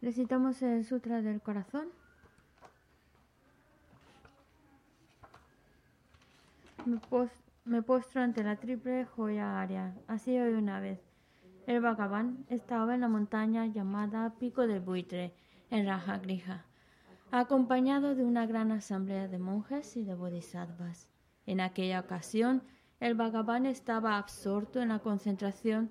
Recitamos el Sutra del Corazón. Me, postro ante la triple joya área. Así hoy una vez. El Bhagavan estaba en la montaña llamada Pico del Buitre, en Raja Grija, acompañado de una gran asamblea de monjes y de bodhisattvas. En aquella ocasión, el Bhagavan estaba absorto en la concentración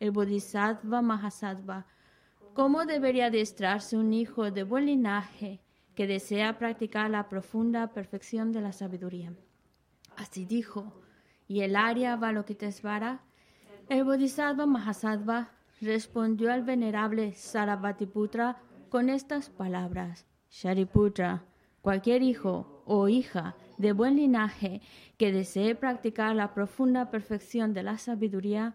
el Bodhisattva Mahasattva, cómo debería adiestrarse un hijo de buen linaje que desea practicar la profunda perfección de la sabiduría. Así dijo, y el Arya Balokitesvara, el Bodhisattva Mahasattva, respondió al venerable Sarabhatiputra con estas palabras: Shariputra, cualquier hijo o hija de buen linaje que desee practicar la profunda perfección de la sabiduría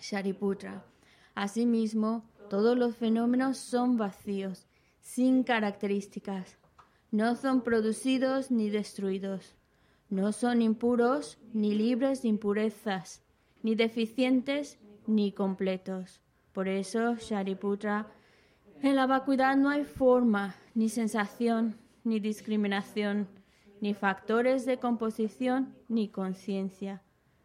Shariputra. Asimismo, todos los fenómenos son vacíos, sin características. No son producidos ni destruidos. No son impuros ni libres de impurezas, ni deficientes ni completos. Por eso, Shariputra, en la vacuidad no hay forma, ni sensación, ni discriminación, ni factores de composición, ni conciencia.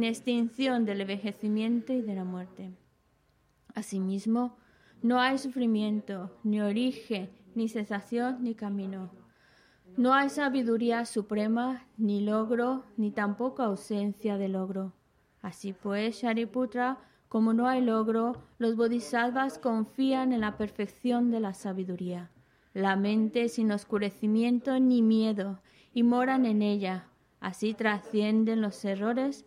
ni del envejecimiento y de la muerte. Asimismo, no hay sufrimiento, ni origen, ni cesación, ni camino. No hay sabiduría suprema, ni logro, ni tampoco ausencia de logro. Así pues, Shariputra, como no hay logro, los bodhisattvas confían en la perfección de la sabiduría. La mente sin oscurecimiento ni miedo, y moran en ella. Así trascienden los errores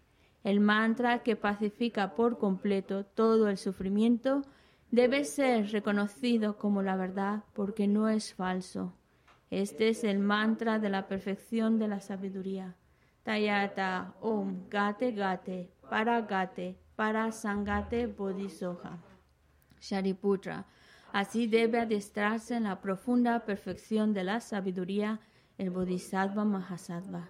el mantra que pacifica por completo todo el sufrimiento, debe ser reconocido como la verdad porque no es falso. Este es el mantra de la perfección de la sabiduría. Tayata Om Gate Gate Para Gate Para Sangate Bodhisoha. Shariputra. Así debe adiestrarse en la profunda perfección de la sabiduría el Bodhisattva Mahasattva.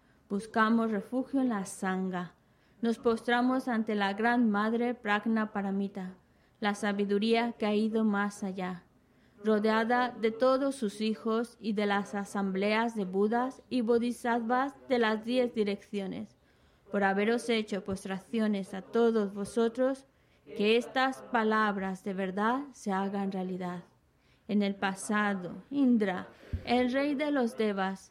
buscamos refugio en la Sangha. Nos postramos ante la Gran Madre Pragna Paramita, la sabiduría que ha ido más allá, rodeada de todos sus hijos y de las asambleas de Budas y Bodhisattvas de las diez direcciones. Por haberos hecho postraciones a todos vosotros, que estas palabras de verdad se hagan realidad. En el pasado, Indra, el rey de los Devas,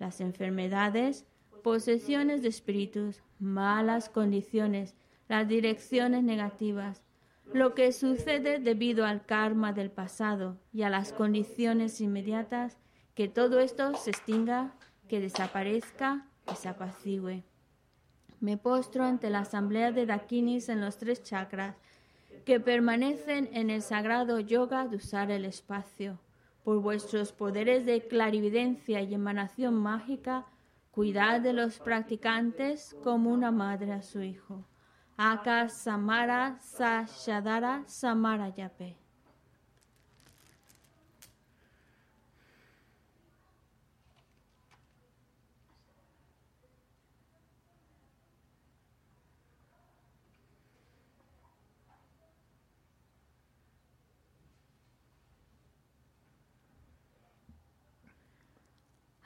Las enfermedades, posesiones de espíritus, malas condiciones, las direcciones negativas, lo que sucede debido al karma del pasado y a las condiciones inmediatas, que todo esto se extinga, que desaparezca, que se apacigüe. Me postro ante la asamblea de Dakinis en los tres chakras, que permanecen en el sagrado yoga de usar el espacio. Por vuestros poderes de clarividencia y emanación mágica, cuidad de los practicantes como una madre a su hijo. Aka Samara Sashadara Samara Yape.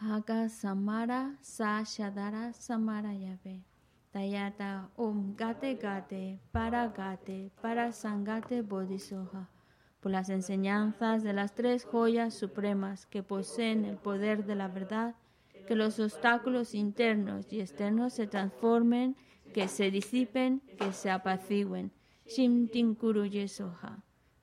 Aga Samara Sashadara Samara Yabe. Tayata Om Gate Gate Para Gate Para Sangate Bodhisoha. Por las enseñanzas de las tres joyas supremas que poseen el poder de la verdad, que los obstáculos internos y externos se transformen, que se disipen, que se apacigüen. Shim Tinkuru Yesoha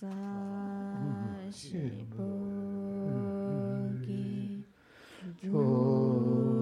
사시보기 좋으시.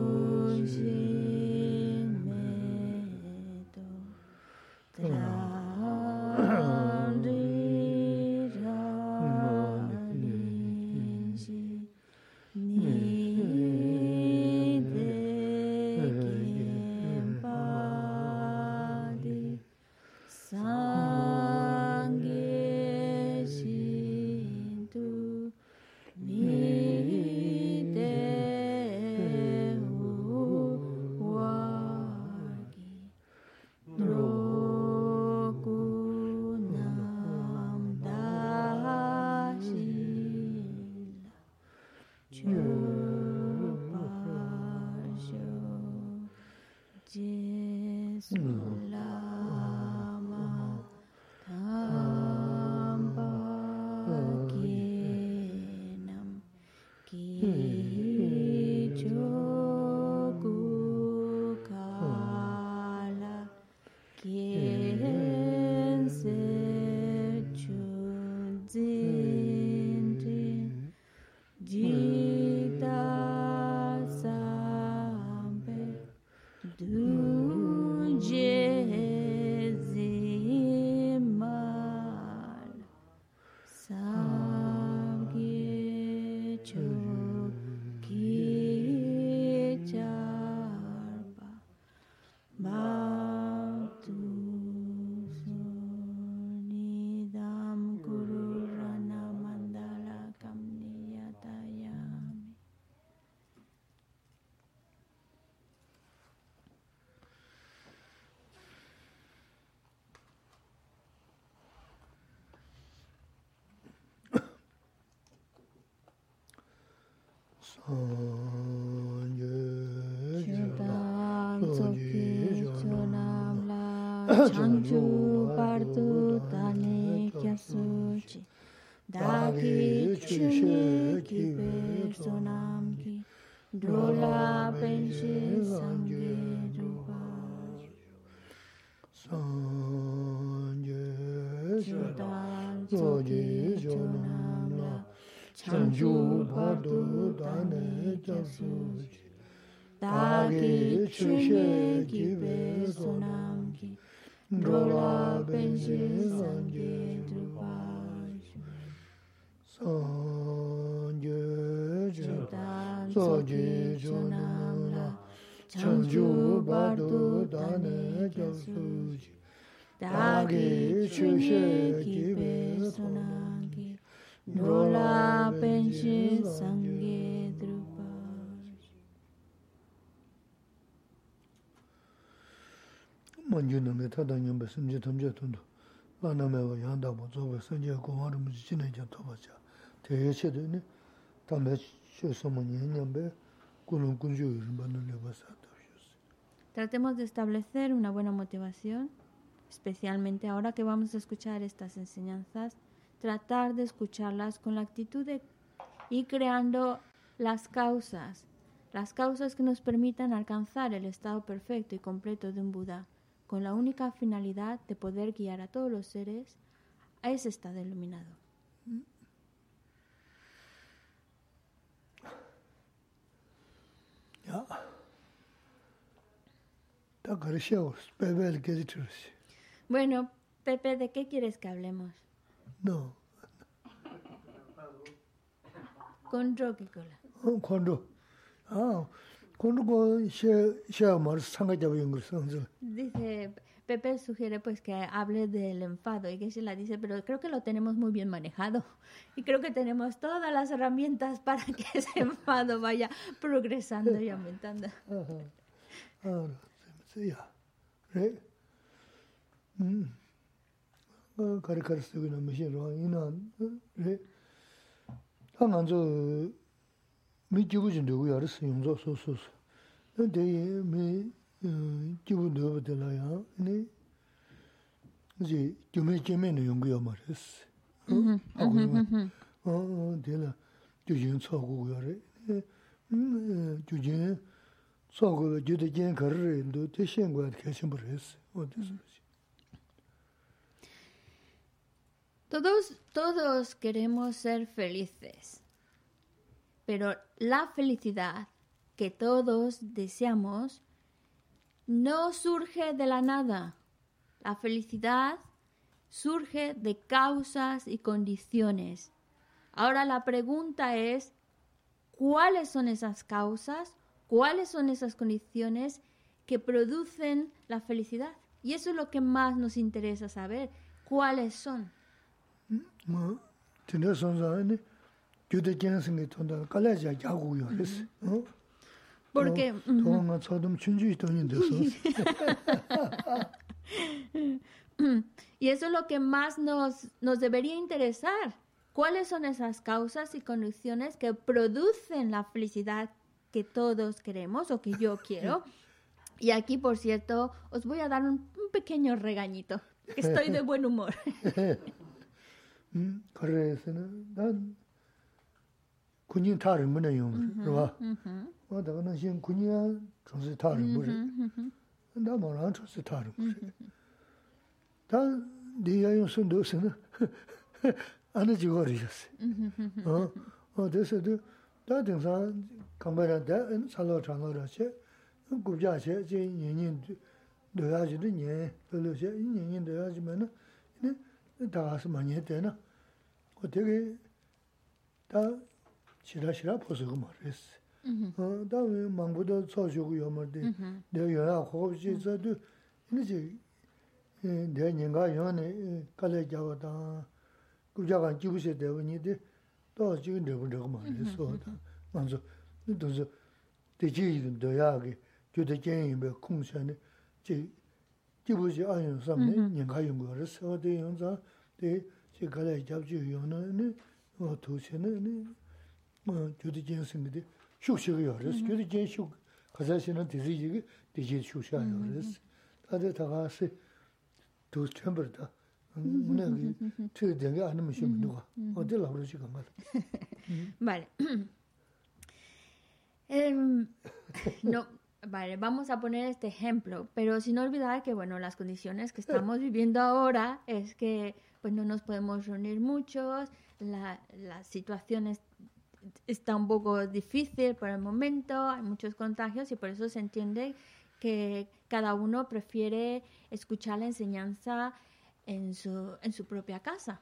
chanchu bardu tani kyasuchi dagi chuni ki sonam ki. Drola penshi sangye rupa. Sangye chudan zoji chunamla chanchu bardu tani kyasuchi dagi chuni ki sonam drola benshi sangye drupash sangye jitam sangye jonam la changju bardu dane kyasuji dagi chushe kibe sonangi drola benshi sangye Tratemos de establecer una buena motivación, especialmente ahora que vamos a escuchar estas enseñanzas, tratar de escucharlas con la actitud de ir creando las causas, las causas que nos permitan alcanzar el estado perfecto y completo de un Buda, con la única finalidad de poder guiar a todos los seres a ese estado iluminado. Bueno, Pepe, ¿de qué quieres que hablemos? No, Con Rocky Cola. kondo. Ah, Dice, Pepe sugiere pues que hable del enfado y que se la dice, pero creo que lo tenemos muy bien manejado. Y creo que tenemos todas las herramientas para que ese enfado vaya progresando y aumentando. mi jibu jin dugu yaris yungzo su su su. Deyi mi jibu dugu dila ya, ni zi gyume jime ni yungu ya maris. Hagu yungu, dila gyujin tsogu gu yari. Gyujin tsogu wa gyuda jen karari ndu, te shen guwa kashin baris. Todos, todos queremos ser felices. Pero la felicidad que todos deseamos no surge de la nada. La felicidad surge de causas y condiciones. Ahora la pregunta es, ¿cuáles son esas causas? ¿Cuáles son esas condiciones que producen la felicidad? Y eso es lo que más nos interesa saber. ¿Cuáles son? gyude jensingi tonda kalaya yagu yo res. Porque... Toga nga tsadum chunju itoñi desos. Y eso es lo que más nos, nos debería interesar. ¿Cuáles son esas causas y condiciones que producen la felicidad que todos queremos o que yo quiero? Y aquí, por cierto, os voy a dar un, un pequeño regañito. Estoy de buen humor. 음, 그래서는 난 군인 타를 문에 용, 그봐. 뭐 내가 신 군이야 정세 타를 문에. 나 뭐랑 정세 타를 문에. 다 네가 용 순도서는 안 해주고 그러셨어. 어, 어, 그래서도 다 등산 강바라데 살로 장어라체 국자체 제 년년 넣어야지도 예 별로세 년년 넣어야지면은 다 가서 많이 했대나. 그 되게 다 shirā shirā pōsaka mā rēs. Tā māngbō tā tsā shōku yō mā rē, dā yō yā khōb shī tsā tū, inā chī dā nyingā yō nē kālā yā wā tā, kūp chā kāng jī gu shē dā wā nī tē, tā chī kā rēpa rēka mā rē sō tā. Mā tsō, tā tsō, tē chī yī dā yā kī, gyō tā jēn yī bē kūng shā nē, chī jī bū shī ā yō sā mā nē, nyingā yō ngā rē sā tē yō tsā, tē chī kālā yā chī yō nā nē, wā tū shē nē, nē, gyudu jen singi di shuk shiga yoris, gyudu jen shuk khazay shina dizi jigi di jen shuk shiga yoris. Tade taga si dus chambar da, muna gi chiga dengi anima shim nuga, o di labro shiga mali. Vale. No, Vale, vamos a poner este ejemplo, pero sin olvidar que, bueno, las condiciones que estamos viviendo ahora es que, pues, no nos podemos reunir muchos, la, la situación es está un poco difícil por el momento, hay muchos contagios y por eso se entiende que cada uno prefiere escuchar la enseñanza en su, en su propia casa.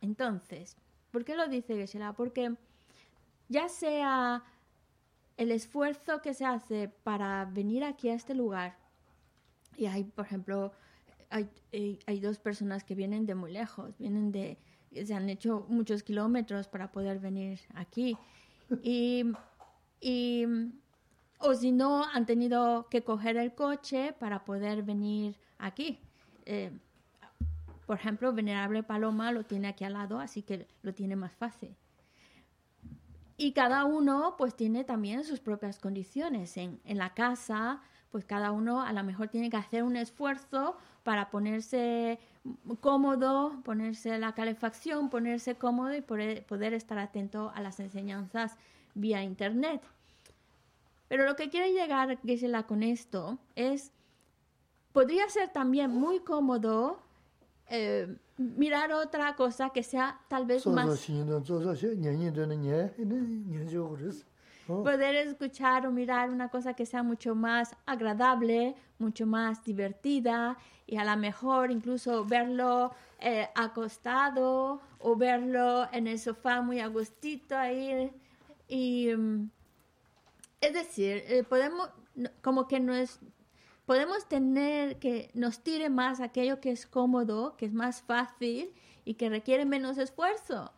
Entonces, ¿por qué lo dice Geshe-la? Porque ya sea el esfuerzo que se hace para venir aquí a este lugar, y hay, por ejemplo, hay, hay- hay dos personas que vienen de muy lejos, vienen de, se han hecho muchos kilómetros para poder venir aquí. Y, y o si no, han tenido que coger el coche para poder venir aquí. Eh, por ejemplo, Venerable Paloma lo tiene aquí al lado, así que lo tiene más fácil. Y cada uno pues tiene también sus propias condiciones. En, en la casa, pues cada uno a lo mejor tiene que hacer un esfuerzo para ponerse cómodo, ponerse la calefacción, ponerse cómodo y poder, poder estar atento a las enseñanzas vía internet. Pero lo que quiere llegar Gisela con esto es, podría ser también muy cómodo eh, mirar otra cosa que sea tal vez más Oh. poder escuchar o mirar una cosa que sea mucho más agradable, mucho más divertida y a lo mejor incluso verlo eh, acostado o verlo en el sofá muy agustito ahí. Y, mm, es decir, eh, podemos, como que no es, podemos tener que nos tire más aquello que es cómodo, que es más fácil y que requiere menos esfuerzo.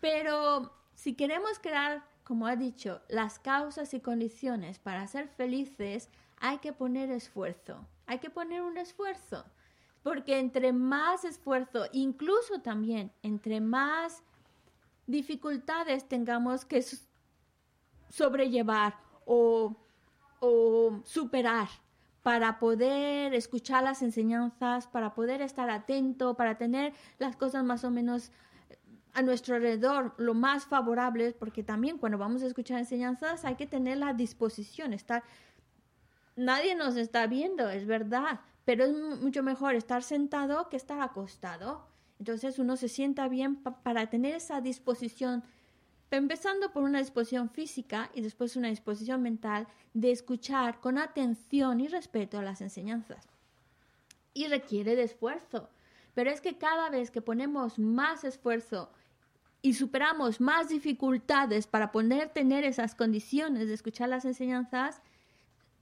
Pero si queremos crear como ha dicho, las causas y condiciones para ser felices, hay que poner esfuerzo. Hay que poner un esfuerzo. Porque entre más esfuerzo, incluso también entre más dificultades tengamos que sobrellevar o, o superar para poder escuchar las enseñanzas, para poder estar atento, para tener las cosas más o menos a nuestro alrededor lo más favorables, porque también cuando vamos a escuchar enseñanzas hay que tener la disposición, estar... Nadie nos está viendo, es verdad, pero es mu- mucho mejor estar sentado que estar acostado. Entonces uno se sienta bien pa- para tener esa disposición, empezando por una disposición física y después una disposición mental de escuchar con atención y respeto las enseñanzas y requiere de esfuerzo. Pero es que cada vez que ponemos más esfuerzo y superamos más dificultades para poder tener esas condiciones de escuchar las enseñanzas,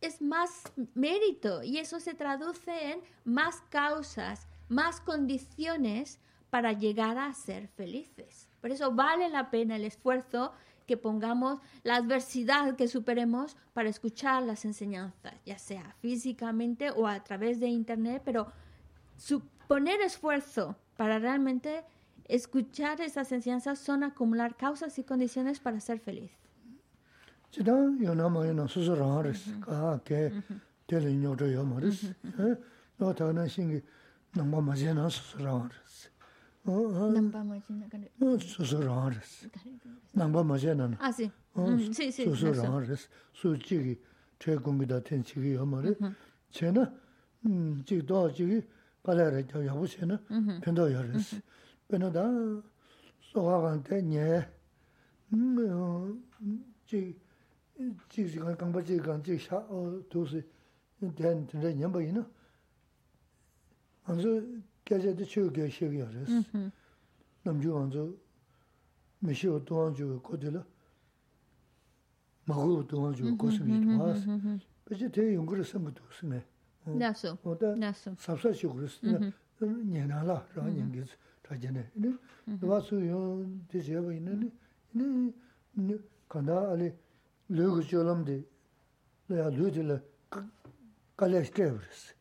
es más mérito y eso se traduce en más causas, más condiciones para llegar a ser felices. Por eso vale la pena el esfuerzo que pongamos, la adversidad que superemos para escuchar las enseñanzas, ya sea físicamente o a través de internet, pero poner esfuerzo para realmente Escuchar esas enseñanzas son acumular causas y condiciones para ser feliz. Chidang yonama yonam susu rangaris, kaa ke tele nyoto yomaris. No tagana shingi namba majina susu rangaris. Namba majina gane? Susu rangaris. Namba majina na. Ah, sí. Sí, sí. Susu rangaris. Su chigi che kungi da ten chigi yomari. Che na, chigi doa chigi kalayari yabu che na, pendo yaris. Mm pēnā tā sōhā kāntē nyē, chīk sī kāng kāngpa chīk kāng chīk shā tūsī tēn tēn rē nyēmbā yinā, ānsu kēchē tē chīk kē shīk yā rēs, nām chū ānsu mē shī wā tōhān chū kō tē lā, mā gu wā tōhān chū kō sī mī tōhā sī, pē chī tē yōng kū rē sāng kū tō sī mē, nā sō, nā sō, sāp sā chī kū rē sī, nyē nā lā rā nyēng kē sī, tajane. Ini nuwa su yon di xeba ini, ini kanda ali lugu cholam di, laya lugu di la kala shtebris.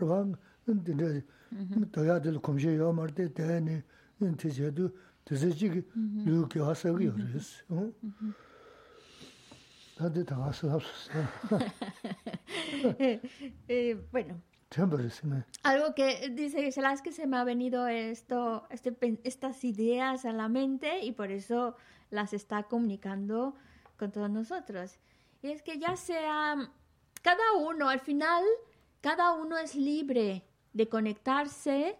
Rwa eh, dinde eh, daya di la kumshe yo marde, daya ni di xedu, di xeji lugu ki hasagi yoris. Tade taga sahab susana. Bueno, algo que dice Gisela es que se me ha venido esto, este, estas ideas a la mente y por eso las está comunicando con todos nosotros. Y es que ya sea cada uno, al final, cada uno es libre de conectarse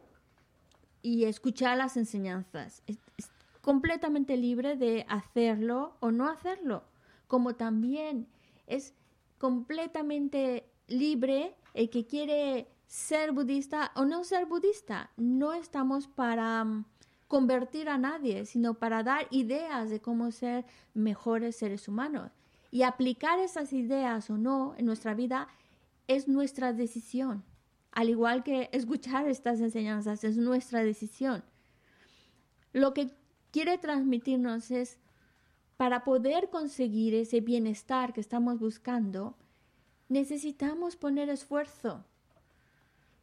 y escuchar las enseñanzas. Es, es completamente libre de hacerlo o no hacerlo. Como también es completamente libre el que quiere ser budista o no ser budista. No estamos para mm, convertir a nadie, sino para dar ideas de cómo ser mejores seres humanos. Y aplicar esas ideas o no en nuestra vida es nuestra decisión. Al igual que escuchar estas enseñanzas es nuestra decisión. Lo que quiere transmitirnos es, para poder conseguir ese bienestar que estamos buscando, necesitamos poner esfuerzo.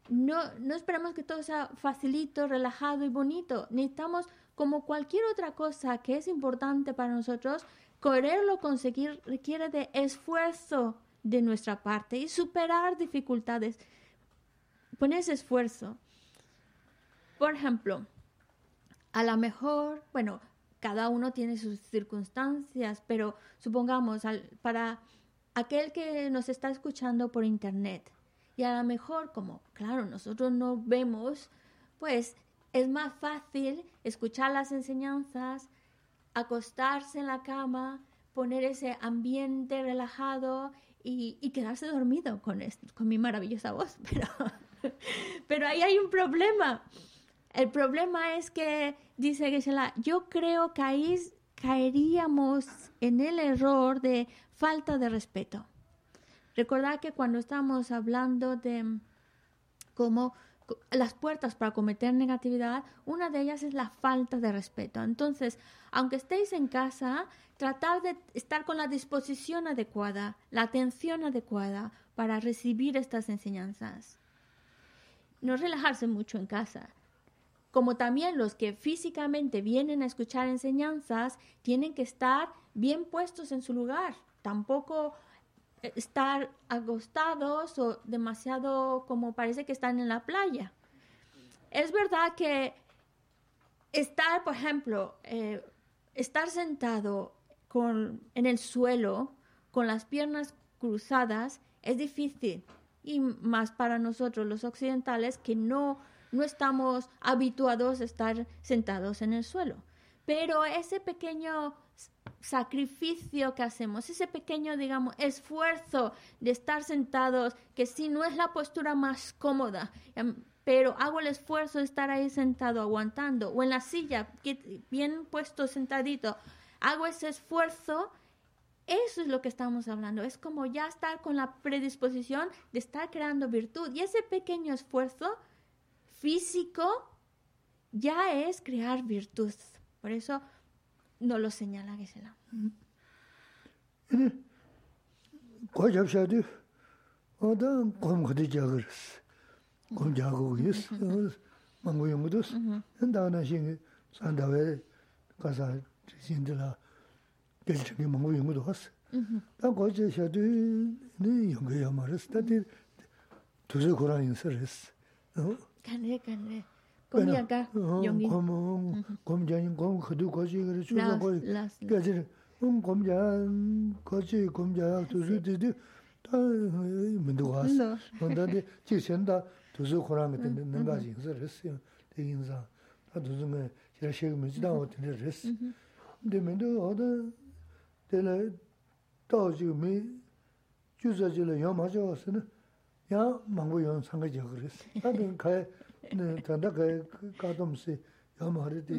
No, no esperamos que todo sea facilito, relajado y bonito. Necesitamos, como cualquier otra cosa que es importante para nosotros, quererlo conseguir requiere de esfuerzo de nuestra parte y superar dificultades. Poner ese esfuerzo. Por ejemplo, a lo mejor, bueno, cada uno tiene sus circunstancias, pero supongamos al- para aquel que nos está escuchando por internet y a lo mejor como, claro, nosotros no vemos, pues es más fácil escuchar las enseñanzas, acostarse en la cama, poner ese ambiente relajado y, quedarse dormido con, est- con mi maravillosa voz. Pero, pero ahí hay un problema. El problema es que, dice Geshe-la, yo creo que ahí caeríamos en el error de falta de respeto. Recordad que cuando estamos hablando de mm, cómo las puertas para cometer negatividad, una de ellas es la falta de respeto. Entonces, aunque estéis en casa, tratar de estar con la disposición adecuada, la atención adecuada para recibir estas enseñanzas. No relajarse mucho en casa. Como también los que físicamente vienen a escuchar enseñanzas, tienen que estar bien puestos en su lugar. Tampoco eh, estar acostados o demasiado como parece que están en la playa. Es verdad que estar, por ejemplo, eh, estar sentado con, en el suelo con las piernas cruzadas es difícil y más para nosotros los occidentales que no, no estamos habituados a estar sentados en el suelo. Pero ese pequeño sacrificio que hacemos, ese pequeño, digamos, esfuerzo de estar sentados, que si no es la postura más cómoda, em, pero hago el esfuerzo de estar ahí sentado, aguantando, o en la silla, bien puesto, sentadito, hago ese esfuerzo, eso es lo que estamos hablando. Es como ya estar con la predisposición de estar creando virtud. Y ese pequeño esfuerzo físico ya es crear virtud. Por eso no lo señala 간래 간래. 공약가 용기 검 검전 검 그도 거지 그래 주로 거기 그래서 음 검전 거지 검전 두수들이 다 문도 왔어. 근데 지선다. 두수 고랑 같은 데 가지. 그래서 대인사. 다 두수면 제가 시험 문제다 어떻게 그래서 근데 맨도 어디 내가 또 지금 주저지를 염하죠 쓰는 야 망고 연 상가지 그랬어. 나도 가 단다 가 가dom시 야 말이디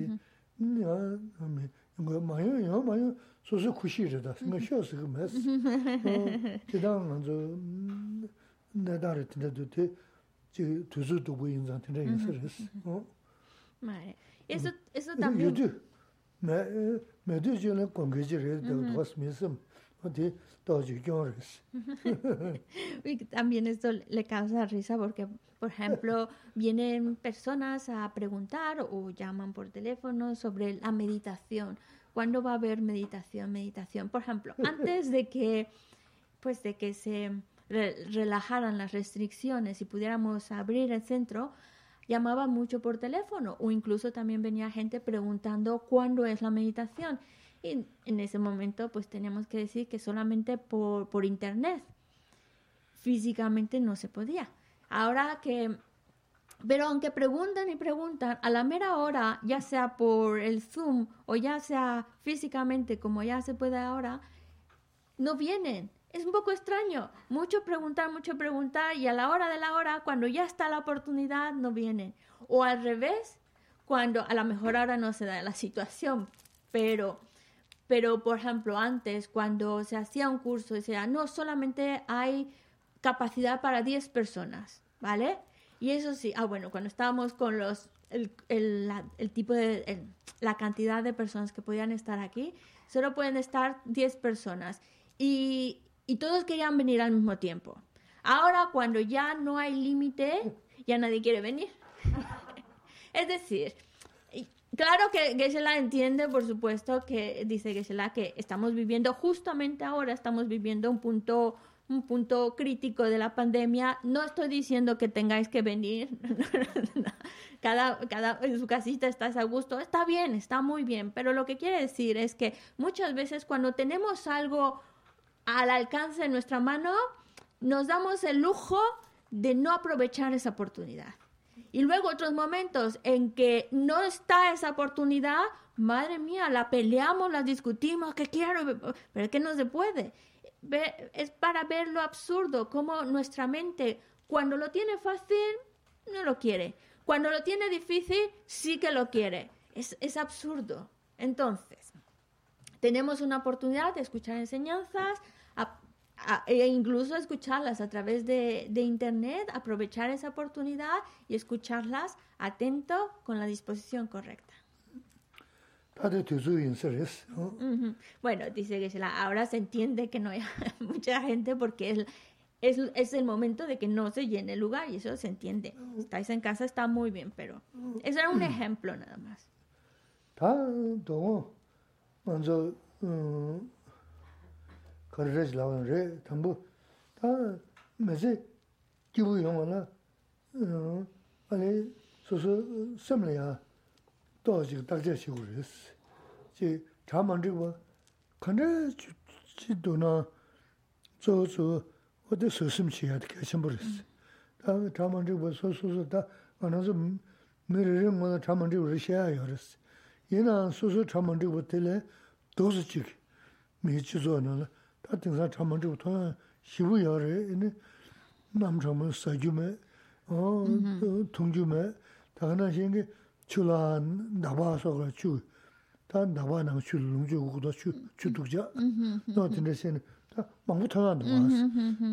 야 음 이거 마요 야 마요 소소 쿠시르다. 뭐 쇼스 그 메스. 그다음 먼저 내다를 tinda도 돼. 지 두즈도 보 인자 tinda 인서스. 어? 마이. 에서 에서 담요. 메 메드지는 공개지를 더 왔으면 Y también esto le causa risa porque, por ejemplo, vienen personas a preguntar o llaman por teléfono sobre la meditación. ¿Cuándo va a haber meditación? Meditación. Por ejemplo, antes de que, pues, de que se re- relajaran las restricciones y pudiéramos abrir el centro, llamaban mucho por teléfono o incluso también venía gente preguntando cuándo es la meditación. Y en ese momento, pues, teníamos que decir que solamente por, por internet físicamente no se podía. Ahora que, pero aunque preguntan y preguntan, a la mera hora, ya sea por el Zoom o ya sea físicamente como ya se puede ahora, no vienen. Es un poco extraño. Mucho preguntar, mucho preguntar y a la hora de la hora, cuando ya está la oportunidad, no vienen. O al revés, cuando a lo mejor ahora no se da la situación, pero pero por ejemplo antes cuando se hacía un curso decía no solamente hay capacidad para 10 personas vale y eso sí ah bueno cuando estábamos con los el, el, la- el tipo de la cantidad de personas que podían estar aquí solo pueden estar 10 personas. Y, y todos querían venir al mismo tiempo. Ahora cuando ya no hay límite ya nadie quiere venir. Es decir, claro que Geshe-la entiende, por supuesto, que dice Geshe-la que estamos viviendo justamente ahora, estamos viviendo un punto un punto crítico de la pandemia. No estoy diciendo que tengáis que venir. cada, cada en su casita estás a gusto. Está bien, está muy bien. Pero lo que quiere decir es que muchas veces cuando tenemos algo al alcance de nuestra mano, nos damos el lujo de no aprovechar esa oportunidad. Y luego otros momentos en que no está esa oportunidad, madre mía, la peleamos, la discutimos, que quiero, pero es que no se puede. Es para ver lo absurdo, como nuestra mente, cuando lo tiene fácil, no lo quiere. Cuando lo tiene difícil, sí que lo quiere. Es, es absurdo. Entonces, tenemos una oportunidad de escuchar enseñanzas a- e incluso escucharlas a través de, de internet, aprovechar esa oportunidad y escucharlas atento con la disposición correcta. 다들 tuzu yin sir es. Ujú. Bueno, dice que ahora se entiende que no hay mucha gente porque es, es, es el momento de que no se llene el lugar y eso se entiende. Estáis en casa, está muy bien, pero eso era un ejemplo nada más. kararaj lawan re, tambu, ta mezi kibu yungwa na, eh, ane susu semla ya toa jiga dakja shigu res. Chi cha mandrigwa, kanda chi do na zo zo wade susim chi yad kya chenpo res. Ta cha mandrigwa su su su ta ana zo miri ringwa na cha mandrigwa rishaya ya res. Yena susu cha mandrigwa tele dosi chigi, mi chi zo na 다 자만 저거 소소소 다 만나서 미래를 뭐 자만 저거 시야 요르스 얘는 소소 자만 저거 때래 도스 지 미치조는 다 등산 자만 저거 통 시부여래 이네 남자만 사주매 어 통주매 다나 신게 출라 나와서 그렇죠 다 나와나 출 농주고도 출 주독자 너 진짜는 다 망부 통한다 왔어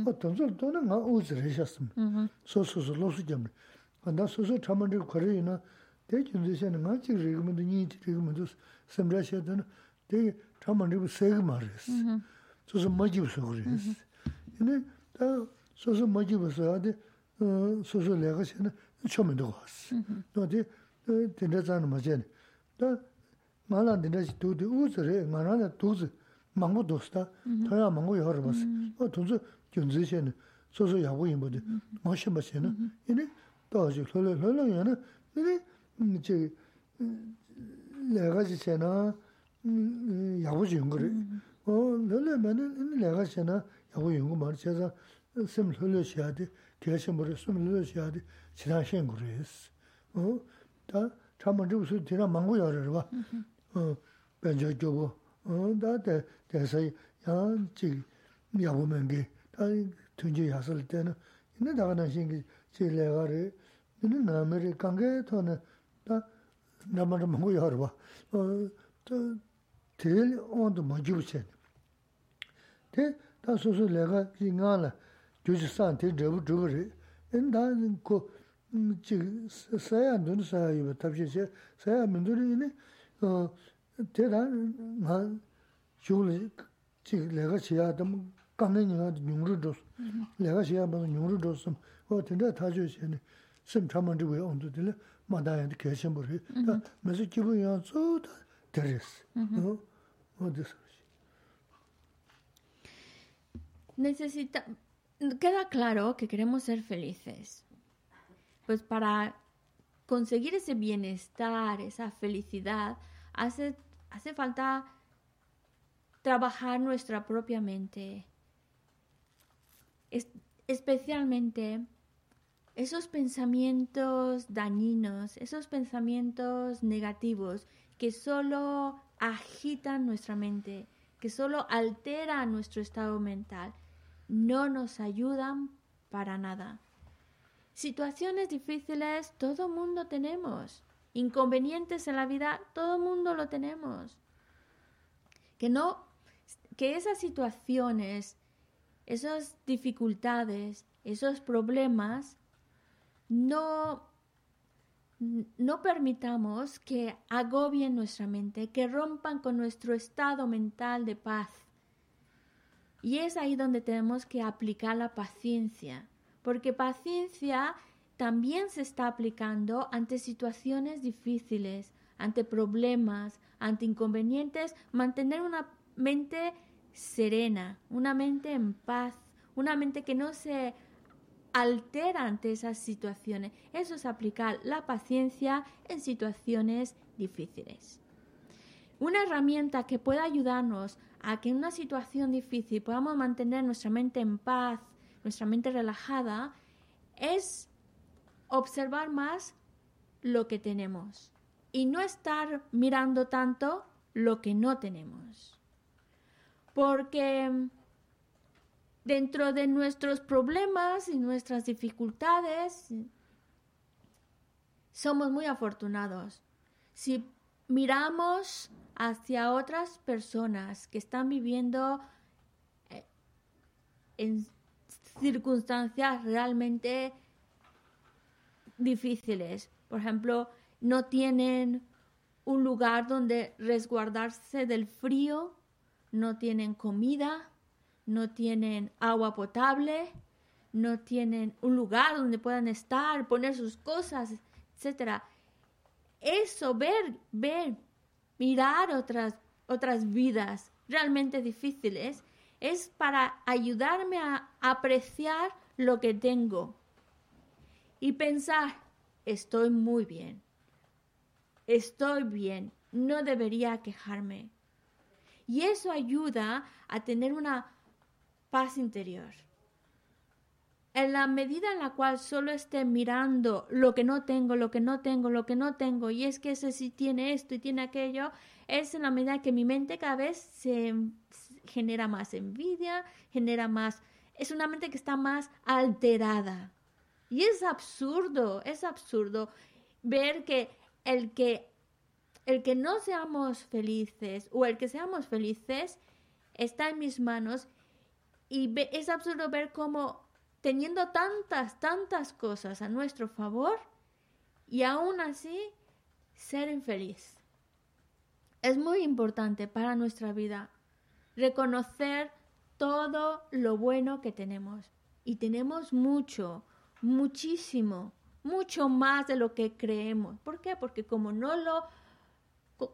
어 동서 도는 가 우즈를 하셨습니다 소소소 로스 좀 나 소소 참만들 거리나 대진지세는 마치 리그면도 니 리그면도 sembra시다는 되게 참만들 세게 말했어 소소 뭐지서 그랬어 근데 다 소소 뭐지서 하데 어 소소 내가 전에 처음에도 왔어 너디 된다잖아 맞잖아 다 말안 된다지 두두 우즈래 말안에 두즈 망고 도스다 더야 망고 여러 봤어 어 돈서 견지세는 소소 야고 임보데 뭐시 뭐시나 이네 또지 흘러 흘러 야나 이네 저 내가 지세나 야고 좀 그래 어 흘러면은 내가 지세나 야고 연구 말 제가 심 흘러 셔야 돼 대신 뭐를 심 흘러 셔야 돼 지난 신 그래스 어다 참만 좀 무슨 지난 망고 열어 봐어 변조 교고 어다 대서 야지 야보면 게 tunji yasal tena, ina daga na shingi chi lega re, ina nami re kange tohne, da nama ra mungu yarwa, tel ondo manjibu chen. Te ta susu lega ki nga la gyuji san te drabu drabu re. En ta ko mm, chik saya ndun saya yuwa tabshi che, saya menduri ini te ta nga shukla chik lega chiya tam kamne nga nyungru dos. Mm-hmm. Lega chiya bada nyungru dos sam. O tenda tajo che ne sim chaman dhigwe ondu dili ma dayan di kaya shenpo re. Ta mesi kibu yang tsu ta teres. O desa. Necesita, queda claro que queremos ser felices. Pues para conseguir ese bienestar, esa felicidad, hace, hace falta trabajar nuestra propia mente, especialmente esos pensamientos dañinos, esos pensamientos negativos que solo agitan nuestra mente, que solo alteran nuestro estado mental, no nos ayudan para nada. Situaciones difíciles todo mundo tenemos. Inconvenientes en la vida todo mundo lo tenemos. Que no que esas situaciones esas dificultades, esos problemas, no, no permitamos que agobien nuestra mente, que rompan con nuestro estado mental de paz. Y es ahí donde tenemos que aplicar la paciencia, porque paciencia también se está aplicando ante situaciones difíciles, ante problemas, ante inconvenientes, mantener una mente serena, una mente en paz, una mente que no se altera ante esas situaciones. Eso es aplicar la paciencia en situaciones difíciles. Una herramienta que pueda ayudarnos a que en una situación difícil podamos mantener nuestra mente en paz, nuestra mente relajada, es observar más lo que tenemos y no estar mirando tanto lo que no tenemos porque dentro de nuestros problemas y nuestras dificultades somos muy afortunados. Si miramos hacia otras personas que están viviendo eh, en circunstancias realmente difíciles, por ejemplo, no tienen un lugar donde resguardarse del frío, no tienen comida, no tienen agua potable, no tienen un lugar donde puedan estar, poner sus cosas, etc. Eso, ver, ver, mirar otras, otras vidas realmente difíciles, es para ayudarme a apreciar lo que tengo y pensar, estoy muy bien, estoy bien, no debería quejarme. Y eso ayuda a tener una paz interior. En la medida en la cual solo esté mirando lo que no tengo, lo que no tengo, lo que no tengo, y es que ese sí tiene esto y tiene aquello, es en la medida que mi mente cada vez se genera más envidia, genera más... Es una mente que está más alterada. Y es absurdo, es absurdo ver que el que el que no seamos felices o el que seamos felices está en mis manos y es absurdo ver cómo teniendo tantas, tantas cosas a nuestro favor y aún así ser infeliz. Es muy importante para nuestra vida reconocer todo lo bueno que tenemos. Y tenemos mucho, muchísimo, mucho más de lo que creemos. ¿Por qué? Porque como no lo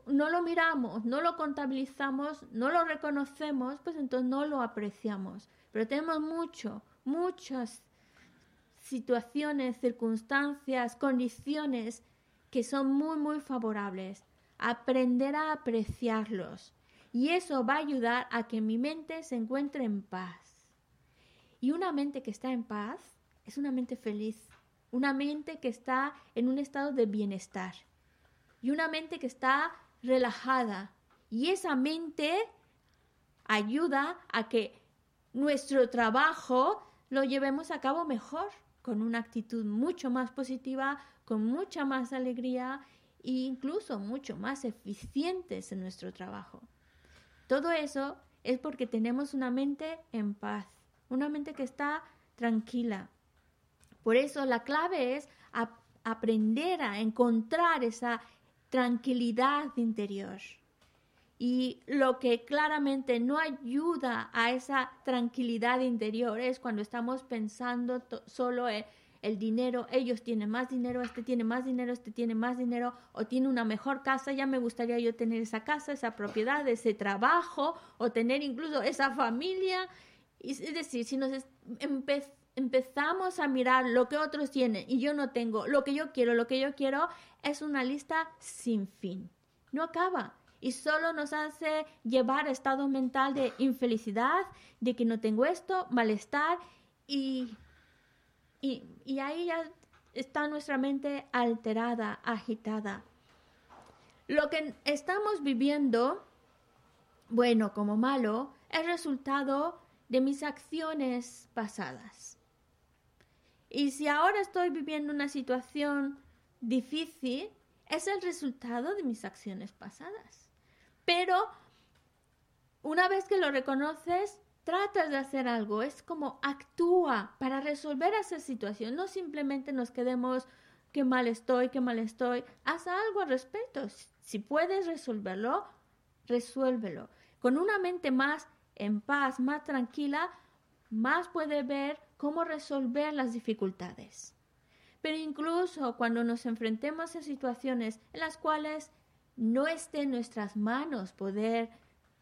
no lo miramos, no lo contabilizamos, no lo reconocemos, pues entonces no lo apreciamos. Pero tenemos mucho, muchas situaciones, circunstancias, condiciones que son muy, muy favorables. Aprender a apreciarlos. Y eso va a ayudar a que mi mente se encuentre en paz. Y una mente que está en paz es una mente feliz, una mente que está en un estado de bienestar y una mente que está relajada. Y esa mente ayuda a que nuestro trabajo lo llevemos a cabo mejor, con una actitud mucho más positiva, con mucha más alegría e incluso mucho más eficientes en nuestro trabajo. Todo eso es porque tenemos una mente en paz, una mente que está tranquila. Por eso la clave es aprender a encontrar esa tranquilidad interior. Y lo que claramente no ayuda a esa tranquilidad interior es cuando estamos pensando solo en el dinero, ellos tienen más dinero, este tiene más dinero, este tiene más dinero, o tiene una mejor casa, ya me gustaría yo tener esa casa, esa propiedad, ese trabajo, o tener incluso esa familia. Es decir, si nos empezamos a mirar lo que otros tienen y yo no tengo, lo que yo quiero, lo que yo quiero, es una lista sin fin. No acaba y solo nos hace llevar a estado mental de infelicidad, de que no tengo esto, malestar y y, ahí ya está nuestra mente alterada, agitada. Lo que estamos viviendo, bueno como malo, es resultado de mis acciones pasadas. Y si ahora estoy viviendo una situación difícil, es el resultado de mis acciones pasadas. Pero una vez que lo reconoces, tratas de hacer algo, es como actúa para resolver esa situación, no simplemente nos quedemos qué mal estoy, qué mal estoy, haz algo al respecto. Si puedes resolverlo, resuélvelo. Con una mente más en paz, más tranquila, más puede ver cómo resolver las dificultades. Pero incluso cuando nos enfrentemos a situaciones en las cuales no esté en nuestras manos poder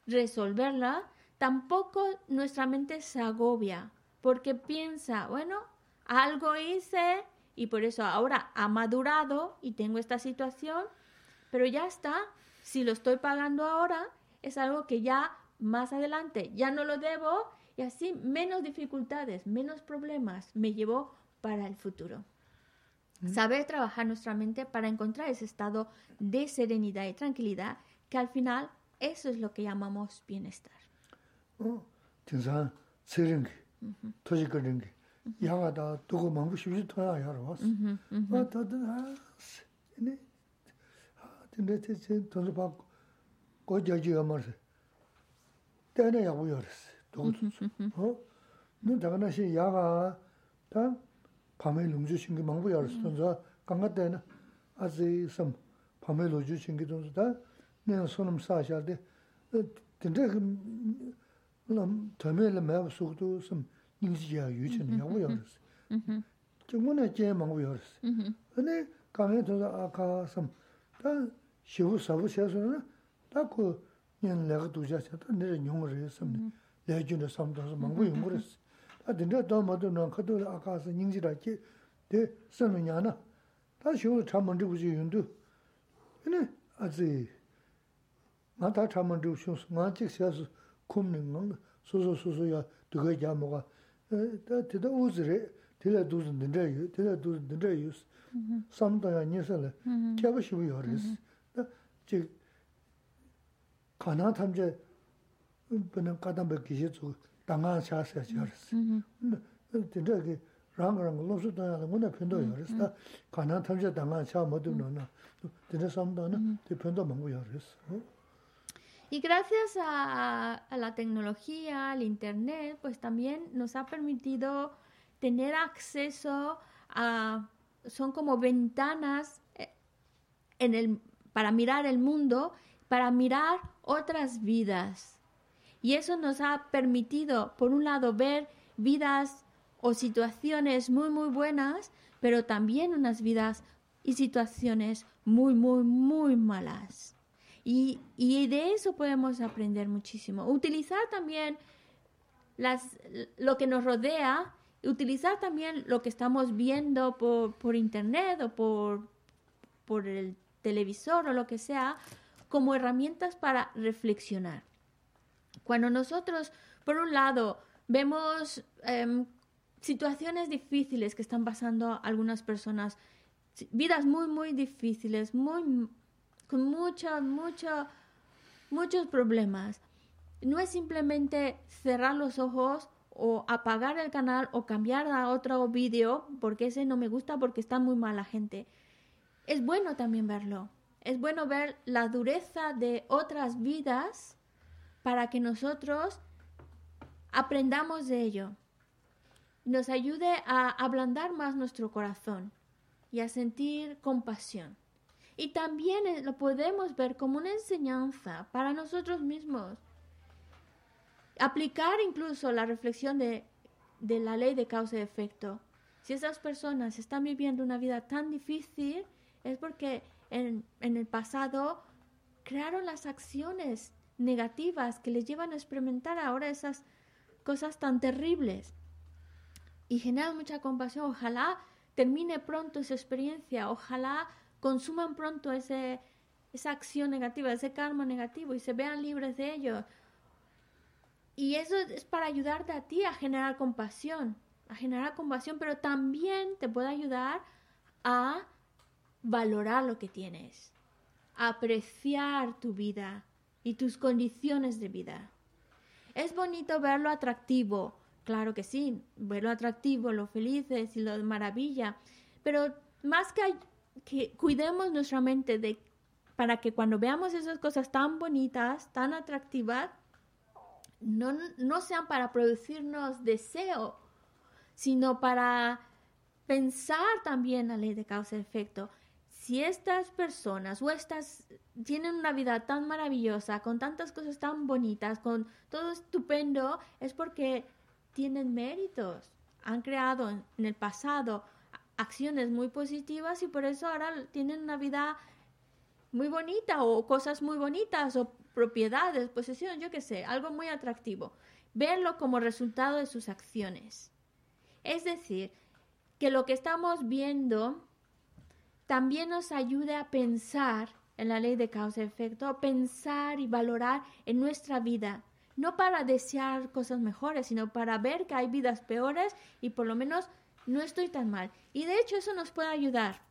resolverla, tampoco nuestra mente se agobia porque piensa, bueno, algo hice y por eso ahora ha madurado y tengo esta situación, pero ya está, si lo estoy pagando ahora, es algo que ya más adelante ya no lo debo y así menos dificultades, menos problemas me llevo para el futuro. Saber trabajar nuestra mente para encontrar ese estado de serenidad y tranquilidad que al final eso es lo que llamamos bienestar. 밤에 lum주 신기 망부 열었어 돈자 강가 때는 아직 좀 밤에 lum주 신기 돈다 내가 손음 사셔야 근데 그럼 더메를 매우 속도 좀 인지야 유전 양고 열었어. 음. 정말 제 망고 열었어. 음. 근데 강에 더 아까 좀다 쉬고 사고 셔서는 딱그 년 내가 두자서 내 용을 했어. 내준의 삼도서 망고 용을 ā dīndrā dā mā dō nā kā dō ā kā sā nying jī rā kī dē sā nō nyā na tā shio chā mā rī gu jī yun dō nē ā zī ngā tā chā mā rī gu shio ngā chik sā sū kūm nī ngā sū sū sū sū yā dō gā yā mō gā tē tā wū zī rē tē lā dū zī dīndrā yu tē lā dū zī dīndrā yu sā mā tā yā nyē sā lā kia bā shio yā rī sī chī kā nā tam chā bā nā kā tam bā kī shī tsū dindra ki ranga ranga losu danya la nguna pendo yu haris kana tamze dangan cha madu na dindra samda na di pendo mangu yu haris Y gracias a, la tecnología, al Internet, pues también nos ha permitido tener acceso a, son como ventanas eh, en el, para mirar el mundo, para mirar otras vidas. Y eso nos ha permitido, por un lado, ver vidas o situaciones muy, muy buenas, pero también unas vidas y situaciones muy, muy, muy malas. Y, de eso podemos aprender muchísimo. Utilizar también las, lo que nos rodea utilizar también lo que estamos viendo por, por internet o por, por el televisor o lo que sea como herramientas para reflexionar. Cuando nosotros, por un lado, vemos em, situaciones difíciles que están pasando algunas personas, vidas muy, muy difíciles, muy, con muchos, muchos, muchos problemas. No es simplemente cerrar los ojos o apagar el canal o cambiar a otro vídeo porque ese no me gusta porque está muy mala gente. Es bueno también verlo. Es bueno ver la dureza de otras vidas para que nosotros aprendamos de ello. Nos ayude a ablandar más nuestro corazón y a sentir compasión. Y también eh, lo podemos ver como una enseñanza para nosotros mismos. Aplicar incluso la reflexión de, de la ley de causa y efecto. Si esas personas están viviendo una vida tan difícil, es porque en, en el pasado crearon las acciones negativas que les llevan a experimentar ahora esas cosas tan terribles. Y generan mucha compasión. Ojalá termine pronto esa experiencia, ojalá consuman pronto ese, esa acción negativa, ese karma negativo y se vean libres de ello. Y eso es para ayudarte a ti a generar compasión, a generar compasión, pero también te puede ayudar a valorar lo que tienes, a apreciar tu vida, y tus condiciones de vida. Es bonito verlo atractivo, claro que sí, verlo atractivo, lo felices y lo de maravilla, pero más que, que cuidemos nuestra mente de, para que cuando veamos esas cosas tan bonitas, tan atractivas, no, no sean para producirnos deseo, sino para pensar también la ley de causa y efecto si estas personas o estas tienen una vida tan maravillosa, con tantas cosas tan bonitas, con todo estupendo, es porque tienen méritos, han creado en, el pasado acciones muy positivas y por eso ahora tienen una vida muy bonita o cosas muy bonitas o propiedades, posesiones, yo qué sé, algo muy atractivo. Verlo como resultado de sus acciones. Es decir, que lo que estamos viendo también nos ayude a pensar en la ley de causa y efecto, pensar y valorar en nuestra vida, no para desear cosas mejores, sino para ver que hay vidas peores y por lo menos no estoy tan mal. Y de hecho eso nos puede ayudar.